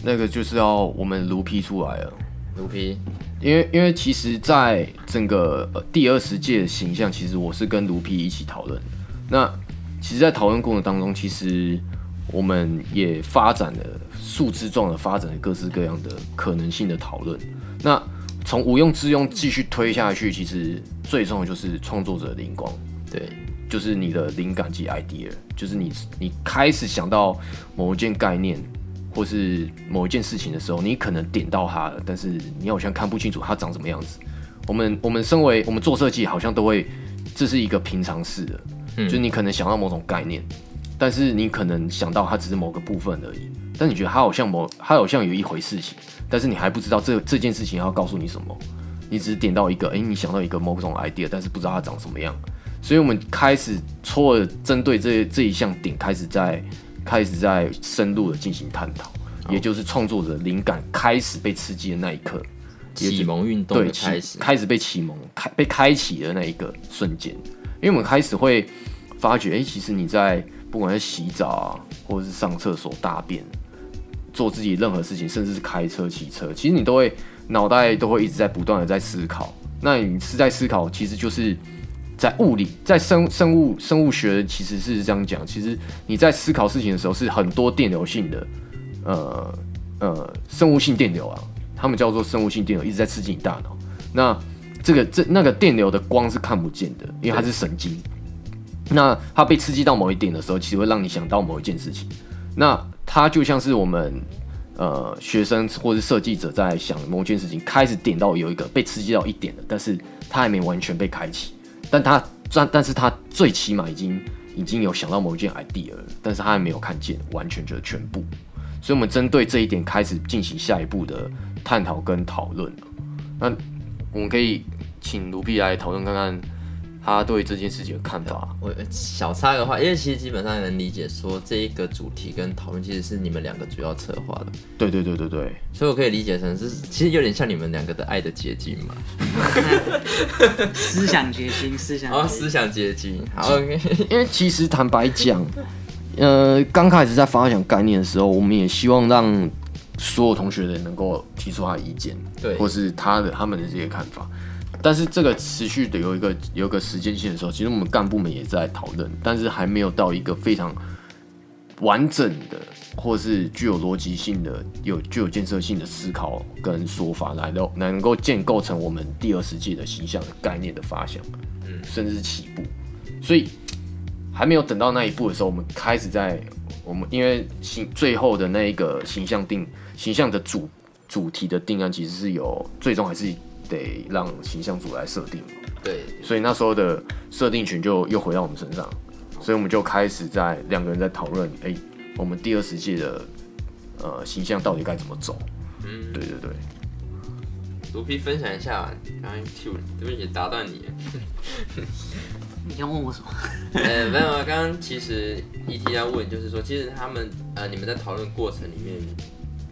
那个就是要我们卢批出来了，卢皮因为因为其实，在整个、呃、第二十届的形象，其实我是跟卢皮一起讨论。那其实，在讨论过程当中，其实。我们也发展了树枝状的发展了各式各样的可能性的讨论。那从无用之用继续推下去，其实最重要的就是创作者的灵光，对，就是你的灵感及 idea，就是你你开始想到某一件概念或是某一件事情的时候，你可能点到它了，但是你好像看不清楚它长什么样子。我们我们身为我们做设计，好像都会这是一个平常事的，嗯，就是你可能想到某种概念。但是你可能想到它只是某个部分而已，但你觉得它好像某，它好像有一回事情，但是你还不知道这这件事情要告诉你什么，你只是点到一个，哎、欸，你想到一个某种 idea，但是不知道它长什么样，所以我们开始错针对这这一项点开始在开始在深入的进行探讨，也就是创作者灵感开始被刺激的那一刻，启蒙运动的开始，开始被启蒙开被开启的那一个瞬间，因为我们开始会发觉，哎、欸，其实你在不管是洗澡啊，或者是上厕所、大便，做自己任何事情，甚至是开车、骑车，其实你都会脑袋都会一直在不断的在思考。那你是在思考，其实就是在物理，在生生物生物学其实是这样讲，其实你在思考事情的时候是很多电流性的，呃呃，生物性电流啊，他们叫做生物性电流，一直在刺激你大脑。那这个这那个电流的光是看不见的，因为它是神经。那它被刺激到某一点的时候，其实会让你想到某一件事情。那它就像是我们。呃，学生或是设计者在想某件事情，开始点到有一个被刺激到一点了，但是它还没完全被开启，但他但但是他最起码已经已经有想到某一件 idea 了，但是他还没有看见完全就是全部，所以我们针对这一点开始进行下一步的探讨跟讨论。那我们可以请卢碧来讨论看看。他对这件事情的看法，我小插的话，因为其实基本上能理解说，这一个主题跟讨论其实是你们两个主要策划的。对对对对对，所以我可以理解成是，其实有点像你们两个的爱的结晶嘛。思想结晶，思想哦，思想结晶。好，OK。因为其实坦白讲，呃，刚开始在发想概念的时候，我们也希望让所有同学的能够提出他的意见，对，或是他的他们的这些看法。但是这个持续的有一个有一个时间性的时候，其实我们干部们也在讨论，但是还没有到一个非常完整的，或是具有逻辑性的、有具有建设性的思考跟说法来到能够建构成我们第二十届的形象的概念的发想，嗯，甚至是起步。所以还没有等到那一步的时候，我们开始在我们因为形最后的那一个形象定形象的主主题的定案，其实是有最终还是。得让形象组来设定，对，所以那时候的设定权就又回到我们身上，所以我们就开始在两个人在讨论，哎，我们第二十届的呃形象到底该怎么走？嗯，对对对。卢皮分享一下，刚刚 Q 对不起打断你，你要问我什么？呃，没有啊，刚刚其实 ET 要问，就是说，其实他们呃，你们在讨论过程里面。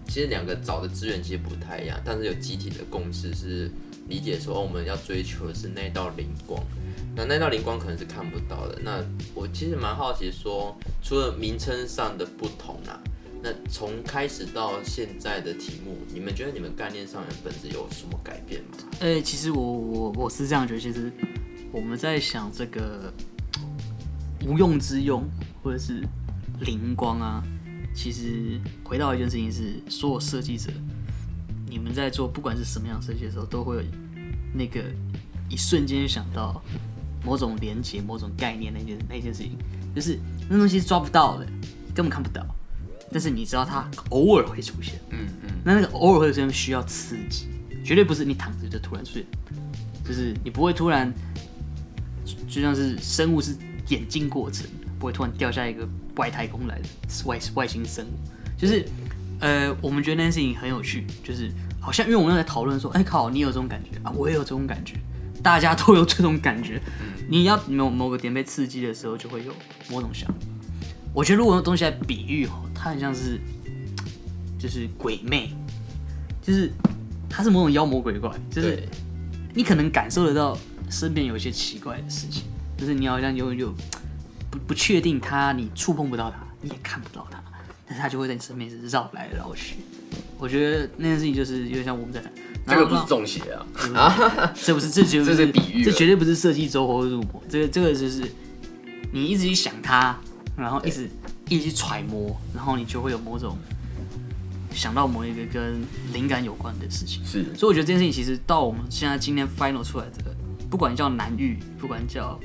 其实两个找的资源其实不太一样，但是有集体的共识是理解说，哦，我们要追求的是那道灵光。那那道灵光可能是看不到的。那我其实蛮好奇说，除了名称上的不同啊，那从开始到现在的题目，你们觉得你们概念上的本质有什么改变吗？呃，其实我我我是这样觉得，其实我们在想这个无用之用，或者是灵光啊。其实回到一件事情是，所有设计者，你们在做不管是什么样设计的时候，都会有那个一瞬间想到某种连接、某种概念那件那件事情，就是那东西是抓不到的，根本看不到，但是你知道它偶尔会出现。嗯嗯。那那个偶尔会出现需要刺激，绝对不是你躺着就突然出现，就是你不会突然，就像是生物是演进过程，不会突然掉下一个。外太空来的外外星生物，就是，呃，我们觉得那件事情很有趣，就是好像因为我们在讨论说，哎靠，你有这种感觉啊，我也有这种感觉，大家都有这种感觉。你要某某个点被刺激的时候，就会有某种想法。我觉得如果用东西来比喻哦，它很像是，就是鬼魅，就是它是某种妖魔鬼怪，就是你可能感受得到身边有一些奇怪的事情，就是你好像有有。不不确定它，你触碰不到它，你也看不到它，但是它就会在你身边是绕来绕去。我觉得那件事情就是有点像我们在谈，这个不是中邪啊，啊，这不是，这绝对这是比喻，这绝对不是设计走火入魔，这个这个就是你一直去想它，然后一直一直去揣摩，然后你就会有某种想到某一个跟灵感有关的事情。是，所以我觉得这件事情其实到我们现在今天 final 出来这个，不管叫难遇，不管叫。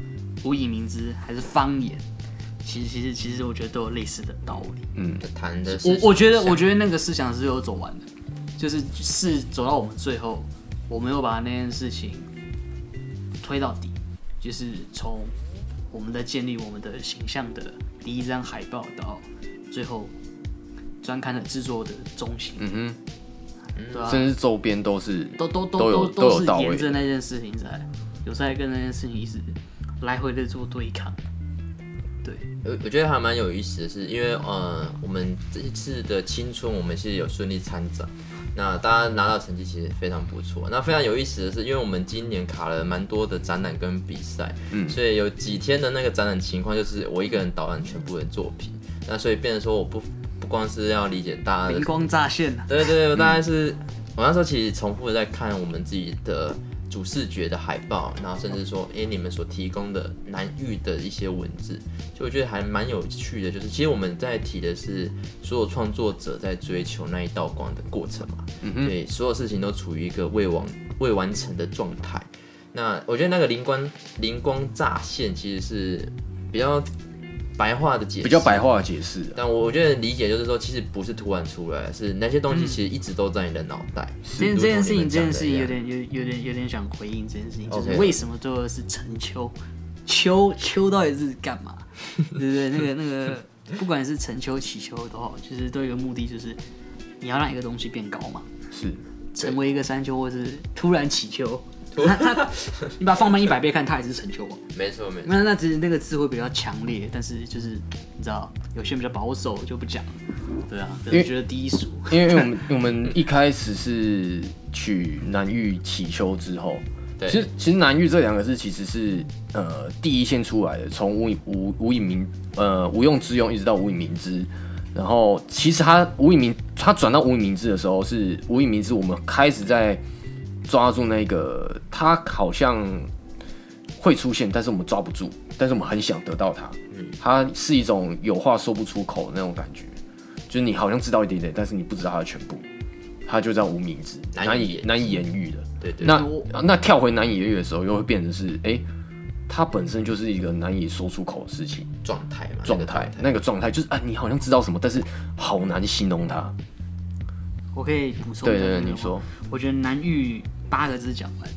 无以明之还是方言，其实其实其实我觉得都有类似的道理。嗯，谈的我我觉得我觉得那个思想是有走完的，就是是走到我们最后，我没有把那件事情推到底，就是从我们的建立我们的形象的第一张海报到最后专刊的制作的中心。嗯哼，对啊，甚至周边都是都都都都都是沿着那件事情在，有在跟那件事情一直。来回的做对抗，对，我我觉得还蛮有意思的是，因为呃，我们这一次的青春，我们是有顺利参展，那大家拿到成绩其实非常不错。那非常有意思的是，因为我们今年卡了蛮多的展览跟比赛，嗯，所以有几天的那个展览情况就是我一个人导览全部的作品。那所以变成说我不不光是要理解大家灵光乍现啊，对对对，我大概是、嗯、我那时候其实重复的在看我们自己的。主视觉的海报，然后甚至说，诶、欸，你们所提供的难遇的一些文字，就我觉得还蛮有趣的。就是其实我们在提的是所有创作者在追求那一道光的过程嘛，嗯哼，对，所有事情都处于一个未完未完成的状态。那我觉得那个灵光灵光乍现，其实是比较。白话的解释，比较白话的解释，但我觉得理解就是说，其实不是突然出来，是那些东西其实一直都在你的脑袋。这这件事情，这件事情有点有有点有点想回应这件事情，就是为什么做的是陈秋？秋秋到底是干嘛？对不对？那个那个，不管是陈秋起秋都好，其实都有一个目的，就是你要让一个东西变高嘛，是成为一个山丘，或是突然起秋。他他，你把它放慢一百倍看，他也是成秋。没错没错。那那只是那个字会比较强烈，但是就是你知道，有些人比较保守就不讲。对啊，因为觉得低俗。因为因为我们我们一开始是取南域起秋之后，对，其实其实南域这两个字其实是呃第一线出来的，从无无无以明呃无用之用一直到无以明之，然后其实他无以明，他转到无以明之的时候是无以明之，我们开始在。抓住那个，他好像会出现，但是我们抓不住，但是我们很想得到它。嗯，它是一种有话说不出口的那种感觉，就是你好像知道一点点，但是你不知道它的全部，它就叫无名指，难以难以言喻的。对对。那那跳回难以言喻的时候，又会变成是，哎、欸，它本身就是一个难以说出口的事情，状态嘛，状态，那个状态就是啊，你好像知道什么，但是好难形容它。我可以补充。对对对，你说。我觉得南域。八个字讲完，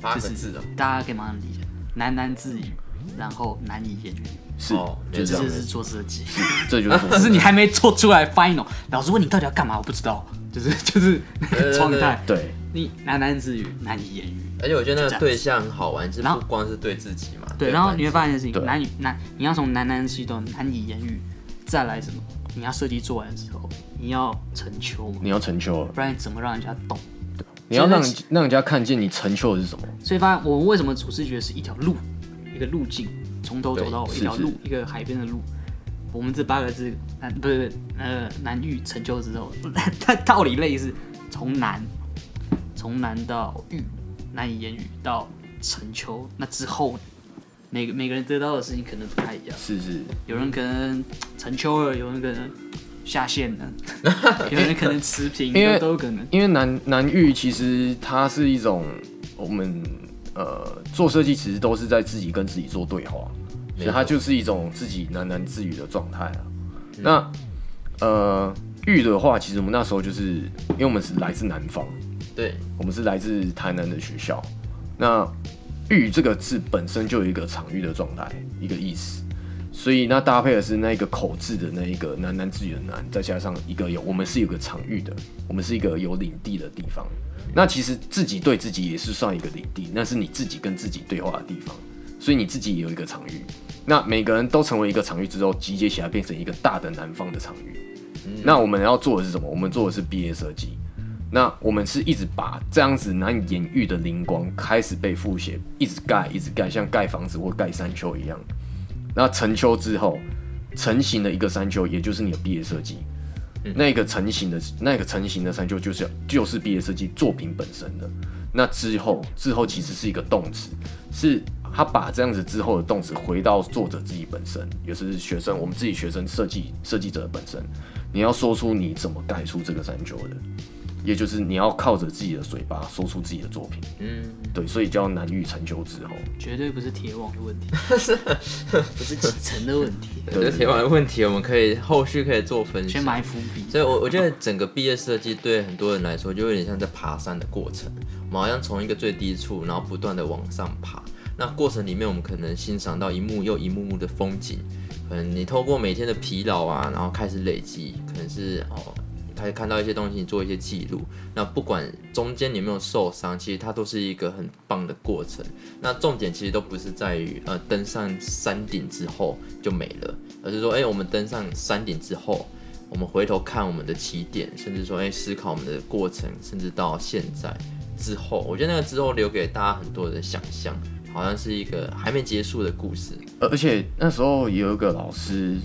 八个字的，大家可以马上理解，喃喃自语，然后难以言喻，是，就这样，是做设计，这就是，但是你还没做出来 final，老师问你到底要干嘛，我不知道，就是就是那个 状态，对，你喃喃自语，难以言喻，而且我觉得那个对象很好玩，就是不光是对自己嘛，对，然后你会发现事情，难以难，你要从喃喃自语到难以言喻，再来什么？你要设计做完之后，你要成秋，你要成秋，不然你怎么让人家懂？你要让让人家看见你成就的是什么？所以发现我们为什么主视觉是一条路，一个路径，从头走到尾一条路，一个海边的路。我们这八个字，难不是呃难遇成就之后，它道理类似，从难从难到遇，难以言喻到成秋，那之后每个每个人得到的事情可能不太一样。是是，有人可能成秋了，有人可能。下线了，有人可能持平，因为都有可能。因为南南域其实它是一种我们呃做设计，其实都是在自己跟自己做对话，所以它就是一种自己喃喃自语的状态啊。嗯、那呃玉的话，其实我们那时候就是因为我们是来自南方，对，我们是来自台南的学校。那玉这个字本身就有一个场域的状态，一个意思。所以那搭配的是那个口字的那一个喃喃自语的喃，再加上一个有我们是有个场域的，我们是一个有领地的地方。那其实自己对自己也是算一个领地，那是你自己跟自己对话的地方。所以你自己也有一个场域。那每个人都成为一个场域之后，集结起来变成一个大的南方的场域。那我们要做的是什么？我们做的是毕业设计。那我们是一直把这样子难以言喻的灵光开始被复写，一直盖，一直盖，像盖房子或盖山丘一样。那成秋之后，成型的一个山丘，也就是你的毕业设计。那个成型的那个成型的山丘，就是就是毕业设计作品本身的。那之后之后其实是一个动词，是他把这样子之后的动词回到作者自己本身，也是学生我们自己学生设计设计者本身，你要说出你怎么盖出这个山丘的。也就是你要靠着自己的嘴巴说出自己的作品，嗯，对，所以叫难遇成就之后，绝对不是铁网的问题，是不是几层的问题，对，铁网的问题，我们可以后续可以做分析，先埋伏笔。所以，我我觉得整个毕业设计对很多人来说，就有点像在爬山的过程，我们好像从一个最低处，然后不断的往上爬。那过程里面，我们可能欣赏到一幕又一幕幕的风景，可能你透过每天的疲劳啊，然后开始累积，可能是哦。还看到一些东西，做一些记录。那不管中间有没有受伤，其实它都是一个很棒的过程。那重点其实都不是在于呃登上山顶之后就没了，而是说，哎、我们登上山顶之后，我们回头看我们的起点，甚至说哎、思考我们的过程，甚至到现在之后，我觉得那个之后留给大家很多的想象，好像是一个还没结束的故事。而且那时候也有一个老师。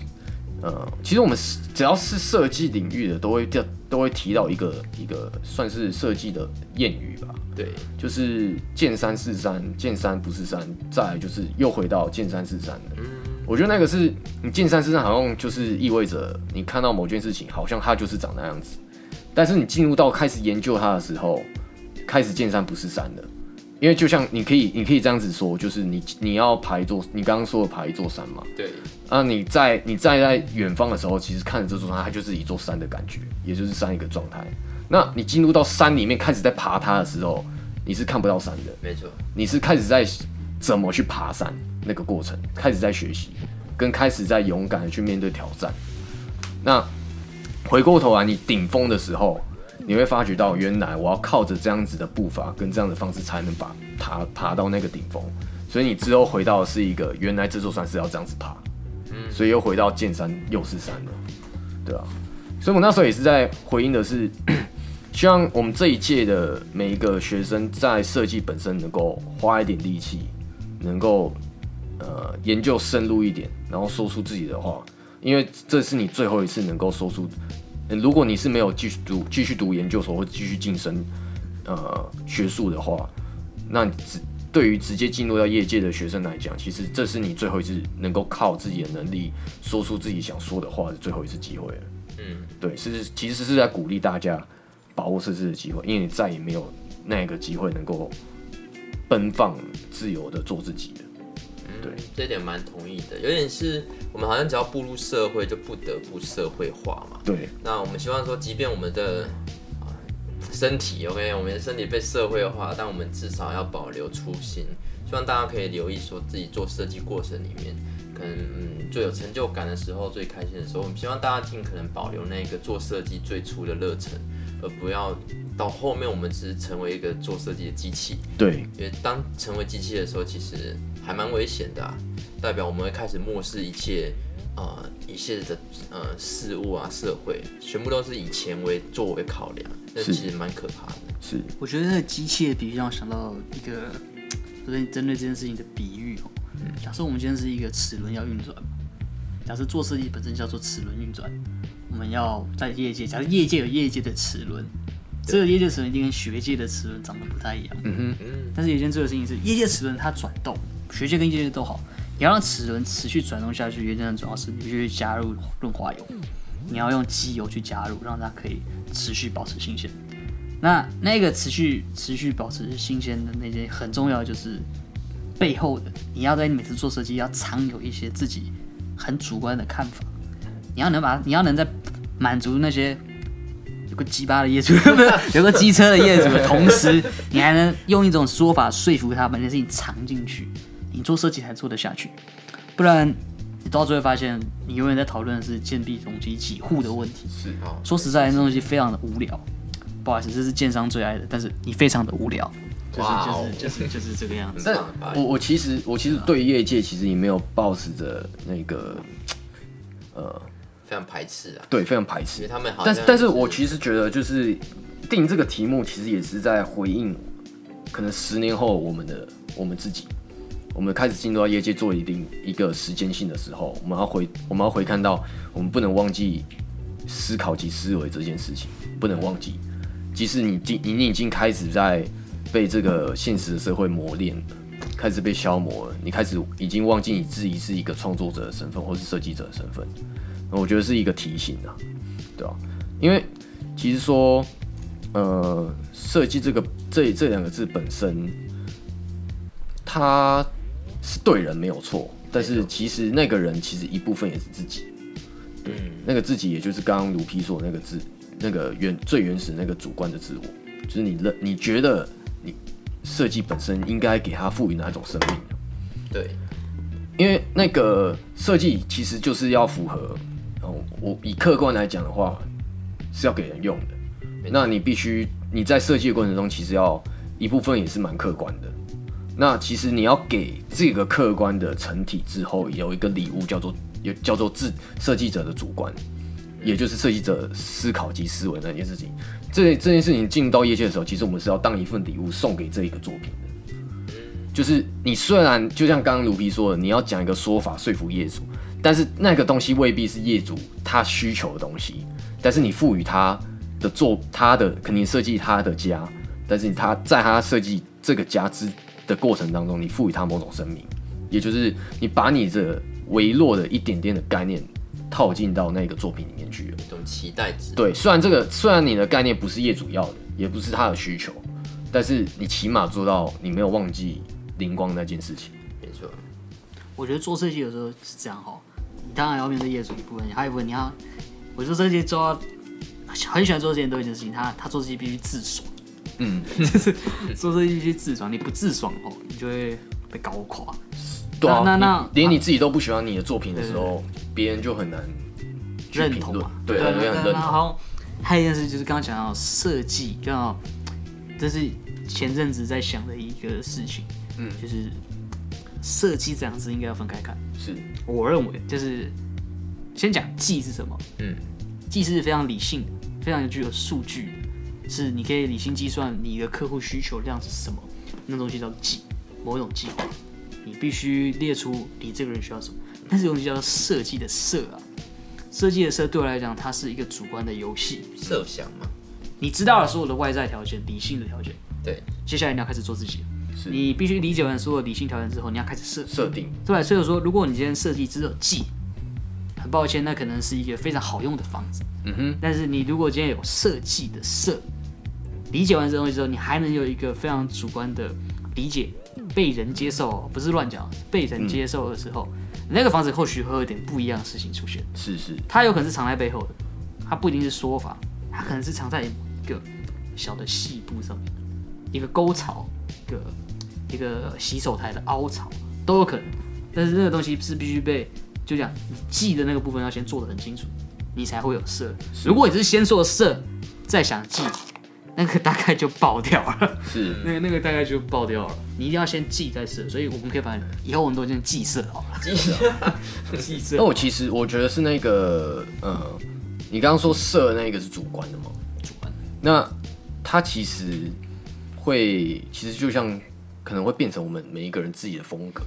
呃，其实我们只要是设计领域的，都会叫都会提到一个一个算是设计的谚语吧。对，就是见山是山，见山不是山，再来就是又回到见山是山的。嗯，我觉得那个是你见山是山，好像就是意味着你看到某件事情，好像它就是长那样子。但是你进入到开始研究它的时候，开始见山不是山了。因为就像你可以，你可以这样子说，就是你你要爬一座，你刚刚说的爬一座山嘛。对。啊，你在你站在远方的时候，其实看着这座山，它就是一座山的感觉，也就是山一个状态。那你进入到山里面开始在爬它的时候，你是看不到山的。没错。你是开始在怎么去爬山那个过程，开始在学习，跟开始在勇敢的去面对挑战。那回过头来，你顶峰的时候。你会发觉到，原来我要靠着这样子的步伐跟这样的方式，才能把爬爬到那个顶峰。所以你之后回到的是一个，原来这座山是要这样子爬，嗯，所以又回到见山又是山了，对啊。所以我那时候也是在回应的是，希望我们这一届的每一个学生在设计本身能够花一点力气，能够呃研究深入一点，然后说出自己的话，因为这是你最后一次能够说出。如果你是没有继续读、继续读研究所或继续晋升，呃，学术的话，那直对于直接进入到业界的学生来讲，其实这是你最后一次能够靠自己的能力说出自己想说的话的最后一次机会了。嗯，对，是其实是在鼓励大家把握这次的机会，因为你再也没有那个机会能够奔放、自由的做自己了。对，这点蛮同意的。有点是我们好像只要步入社会，就不得不社会化嘛。对。那我们希望说，即便我们的身体，OK，我们的身体被社会化，但我们至少要保留初心。希望大家可以留意，说自己做设计过程里面，可能嗯最有成就感的时候，最开心的时候，我们希望大家尽可能保留那个做设计最初的热忱，而不要到后面我们只是成为一个做设计的机器。对。因为当成为机器的时候，其实。还蛮危险的啊，代表我们会开始漠视一切，呃，一切的呃事物啊，社会全部都是以钱为作为考量，那其实蛮可怕的。是，我觉得那个机器的比喻让我想到一个，就是针对这件事情的比喻哦。嗯，假设我们今天是一个齿轮要运转，假设做设计本身叫做齿轮运转，我们要在业界，假设业界有业界的齿轮。这个业界齿轮一定跟学界的齿轮长得不太一样。嗯哼，但是有一件重要的事情是，业界齿轮它转动，学界跟业界都好，你要让齿轮持续转动下去，原件主要是你必须加入润滑油，你要用机油去加入，让它可以持续保持新鲜。那那个持续持续保持新鲜的那些很重要就是背后的，你要在你每次做设计要藏有一些自己很主观的看法，你要能把你要能在满足那些。有个鸡巴的业主，有个机车的业主的同时，你还能用一种说法说服他把这件事情藏进去，你做设计才做得下去。不然，你到最后发现，你永远在讨论的是建蔽容积几户的问题。是啊，说实在，那东西非常的无聊。不好意思，这是建商最爱的，但是你非常的无聊。就是就是就是就是这个样子。但我我其实我其实对业界其实也没有抱持着那个呃。非常排斥啊，对，非常排斥。他们好，但是，但是我其实觉得，就是定这个题目，其实也是在回应，可能十年后我们的我们自己，我们开始进入到业界做一定一个时间性的时候，我们要回，我们要回看到，我们不能忘记思考及思维这件事情，不能忘记，即使你经你已经开始在被这个现实的社会磨练，开始被消磨了，你开始已经忘记你自己是一个创作者的身份，或是设计者的身份。我觉得是一个提醒啊，对吧？因为其实说，呃，设计这个这这两个字本身，它是对人没有错，但是其实那个人其实一部分也是自己，对，那个自己也就是刚刚卢皮说那个自，那个原最原始那个主观的自我，就是你认你觉得你设计本身应该给他赋予哪种生命？对，因为那个设计其实就是要符合。我以客观来讲的话，是要给人用的。那你必须你在设计的过程中，其实要一部分也是蛮客观的。那其实你要给这个客观的成体之后，有一个礼物叫做有叫做自设计者的主观。也就是设计者思考及思维那件事情。这这件事情进到业界的时候，其实我们是要当一份礼物送给这一个作品的。就是你虽然就像刚刚卢皮说的，你要讲一个说法说服业主，但是那个东西未必是业主他需求的东西，但是你赋予他的做他的肯定设计他的家，但是他在他设计这个家之的过程当中，你赋予他某种生命，也就是你把你这微弱的一点点的概念套进到那个作品里面去了，一种期待值。对，虽然这个虽然你的概念不是业主要的，也不是他的需求，但是你起码做到你没有忘记灵光那件事情。没错，我觉得做设计有时候是这样哈，你当然要面对业主一部分，还有一部分你要，我做设计做到很喜欢做这件多一件事情，他他做设计必须自爽。嗯，就是做设计必须自爽，你不自爽哦，你就会被搞垮。对啊，那那连你自己都不喜欢你的作品的时候，别人就很难认同嘛。对，很难认同。然后还有一件事就是刚刚讲到设计，刚好这是前阵子在想的一个事情。嗯，就是设计这样子应该要分开看。是，我认为就是先讲技是什么。嗯，技是非常理性的，非常具有数据，是你可以理性计算你的客户需求量是什么，那东西叫计，某一种计划。你必须列出你这个人需要什么，但是有东西叫做设计的设啊，设计的设对我来讲，它是一个主观的游戏，设想嘛。你知道了所有的外在条件、理性的条件，对，接下来你要开始做自己。是你必须理解完所有理性条件之后，你要开始设设定。对，所以说，如果你今天设计只有计，很抱歉，那可能是一个非常好用的房子。嗯哼。但是你如果今天有设计的设，理解完这东西之后，你还能有一个非常主观的理解。被人接受，不是乱讲。被人接受的时候，嗯、那个房子或许会有点不一样的事情出现。是是，它有可能是藏在背后的，它不一定是说法，它可能是藏在一个小的细部上面，一个沟槽，一个一个洗手台的凹槽都有可能。但是那个东西是必须被，就讲你记的那个部分要先做的很清楚，你才会有色。如果你是先做色，再想记。那个大概就爆掉了，是 那个那个大概就爆掉了。你一定要先记再设，所以我们可以把以后我们都先记设好了。记设。那我其实我觉得是那个，呃，你刚刚说设那个是主观的吗？主观。那它其实会，其实就像可能会变成我们每一个人自己的风格。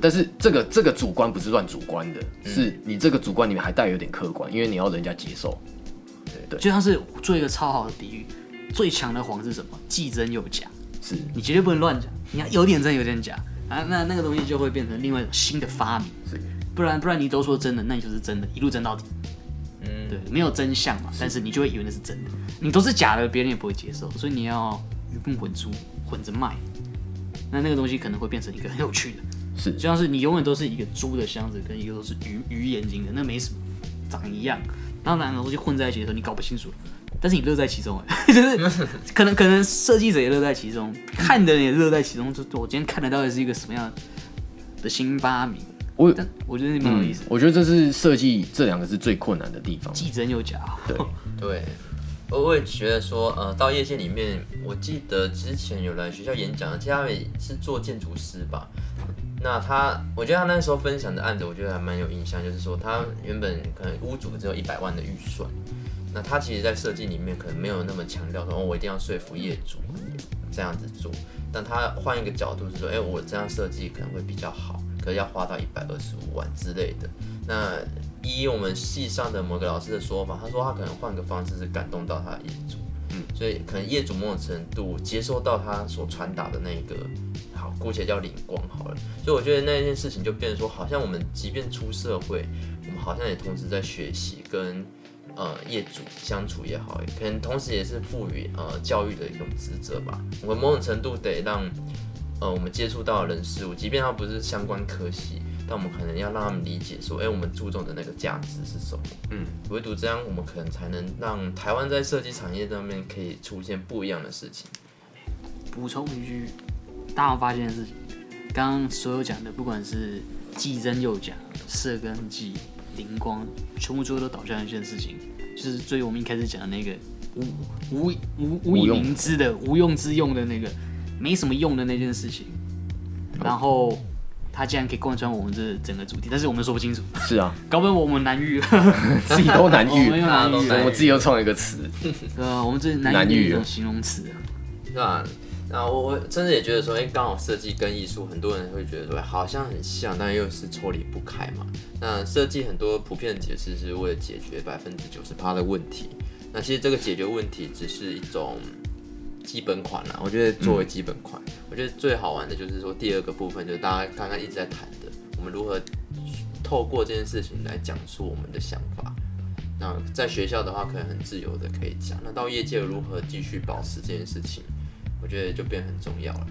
但是这个这个主观不是乱主观的，嗯、是你这个主观里面还带有点客观，因为你要人家接受。对对，就像是做一个超好的比喻。最强的谎是什么？既真又假。是你绝对不能乱讲，你要有点真有点假啊，那那个东西就会变成另外一种新的发明。是，不然不然你都说真的，那你就是真的，一路真到底。嗯，对，没有真相嘛，但是你就会以为那是真的。你都是假的，别人也不会接受，所以你要鱼目混珠，混着卖。那那个东西可能会变成一个很有趣的，是，就像是你永远都是一个猪的箱子，跟一个都是鱼鱼眼睛的，那没什么，长一样。当两个东西混在一起的时候，你搞不清楚。但是你乐在其中，就是 可能可能设计者也乐在其中，看的人也乐在其中。就我今天看的到底是一个什么样的新发明？我但我觉得蛮有意思、嗯。我觉得这是设计这两个是最困难的地方，既真又假。对 对，我也觉得说，呃，到业界里面，我记得之前有来学校演讲，其实他也是做建筑师吧。那他，我觉得他那时候分享的案子，我觉得还蛮有印象，就是说他原本可能屋主只有一百万的预算。那他其实，在设计里面可能没有那么强调说，哦，我一定要说服业主这样子做。但他换一个角度是说，哎，我这样设计可能会比较好，可是要花到一百二十五万之类的。那依我们系上的某个老师的说法，他说他可能换个方式是感动到他的业主，嗯，所以可能业主某种程度接收到他所传达的那个，好，姑且叫灵光好了。所以我觉得那件事情就变成说，好像我们即便出社会，我们好像也同时在学习跟。呃，业主相处也好，可能同时也是赋予呃教育的一种职责吧。我们某种程度得让呃我们接触到的人事物，即便他不是相关科系，但我们可能要让他们理解说，哎、欸，我们注重的那个价值是什么？嗯，唯独这样，我们可能才能让台湾在设计产业上面可以出现不一样的事情。补充一句，大家发现的事情，刚刚所有讲的，不管是既真又假，色跟技。灵光，全部最后都导向一件事情，就是最我们一开始讲的那个无无无无以明之的无用之用的那个没什么用的那件事情，然后他竟然可以贯穿我们这整个主题，但是我们说不清楚。是啊，搞不好我们难遇，自己都难遇，我们又难遇，我自己又创一个词。对啊，我们这难遇的一种形容词。是吧？那我我甚至也觉得说，哎、欸，刚好设计跟艺术，很多人会觉得说好像很像，但又是抽离不开嘛。那设计很多普遍的解释是为了解决百分之九十八的问题。那其实这个解决问题只是一种基本款啦。我觉得作为基本款，嗯、我觉得最好玩的就是说第二个部分，就是大家刚刚一直在谈的，我们如何透过这件事情来讲述我们的想法。那在学校的话，可能很自由的可以讲。那到业界如何继续保持这件事情，我觉得就变很重要了。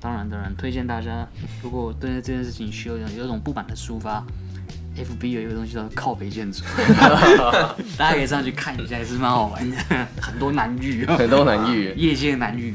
当然，当然，推荐大家，如果对这件事情需要有有一种不满的抒发。FB 有一个东西叫做靠北建筑，大家可以上去看一下，也是蛮好玩的，很多难遇，很多难遇，业界难遇，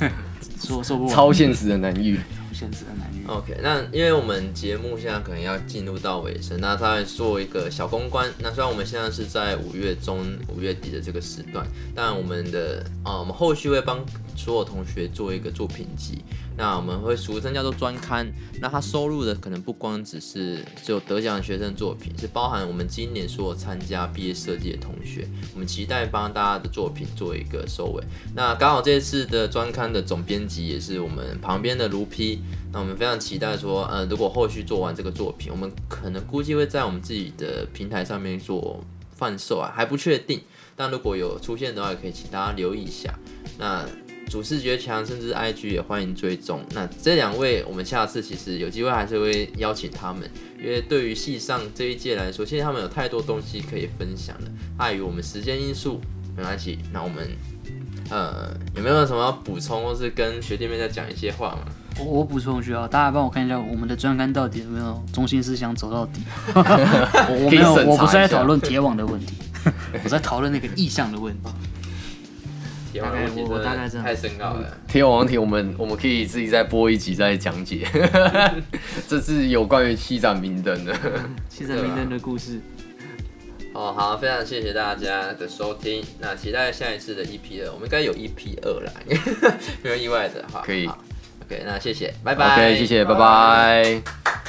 说说不完，超现实的难遇，限制的难遇。OK，那因为我们节目现在可能要进入到尾声，那他来做一个小公关。那虽然我们现在是在五月中、五月底的这个时段，但我们的啊，我们后续会帮所有同学做一个作品集。那我们会俗称叫做专刊，那它收录的可能不光只是只有得奖的学生作品，是包含我们今年所有参加毕业设计的同学，我们期待帮大家的作品做一个收尾。那刚好这次的专刊的总编辑也是我们旁边的卢 P，那我们非常期待说，呃，如果后续做完这个作品，我们可能估计会在我们自己的平台上面做贩售啊，还不确定，但如果有出现的话，也可以请大家留意一下。那。主视觉墙，甚至 IG 也欢迎追踪。那这两位，我们下次其实有机会还是会邀请他们，因为对于系上这一届来说，其实他们有太多东西可以分享的。碍于我们时间因素，没关系。那我们呃有没有什么要补充，或是跟学弟妹再讲一些话吗？我我补充需要大家帮我看一下我们的专刊到底有没有中心思想走到底。我我没有，我不是在讨论铁网的问题，我在讨论那个意向的问题。大概我我大概这样，太深奥了。铁网问题，我们我们可以自己再播一集再讲解。这是有关于七盏明灯的 七盏明灯的故事。哦，好，非常谢谢大家的收听。那期待下一次的 EP 二，我们应该有 EP 二啦，没有意外的哈。可以。OK，那谢谢，拜拜。OK，谢谢，拜拜。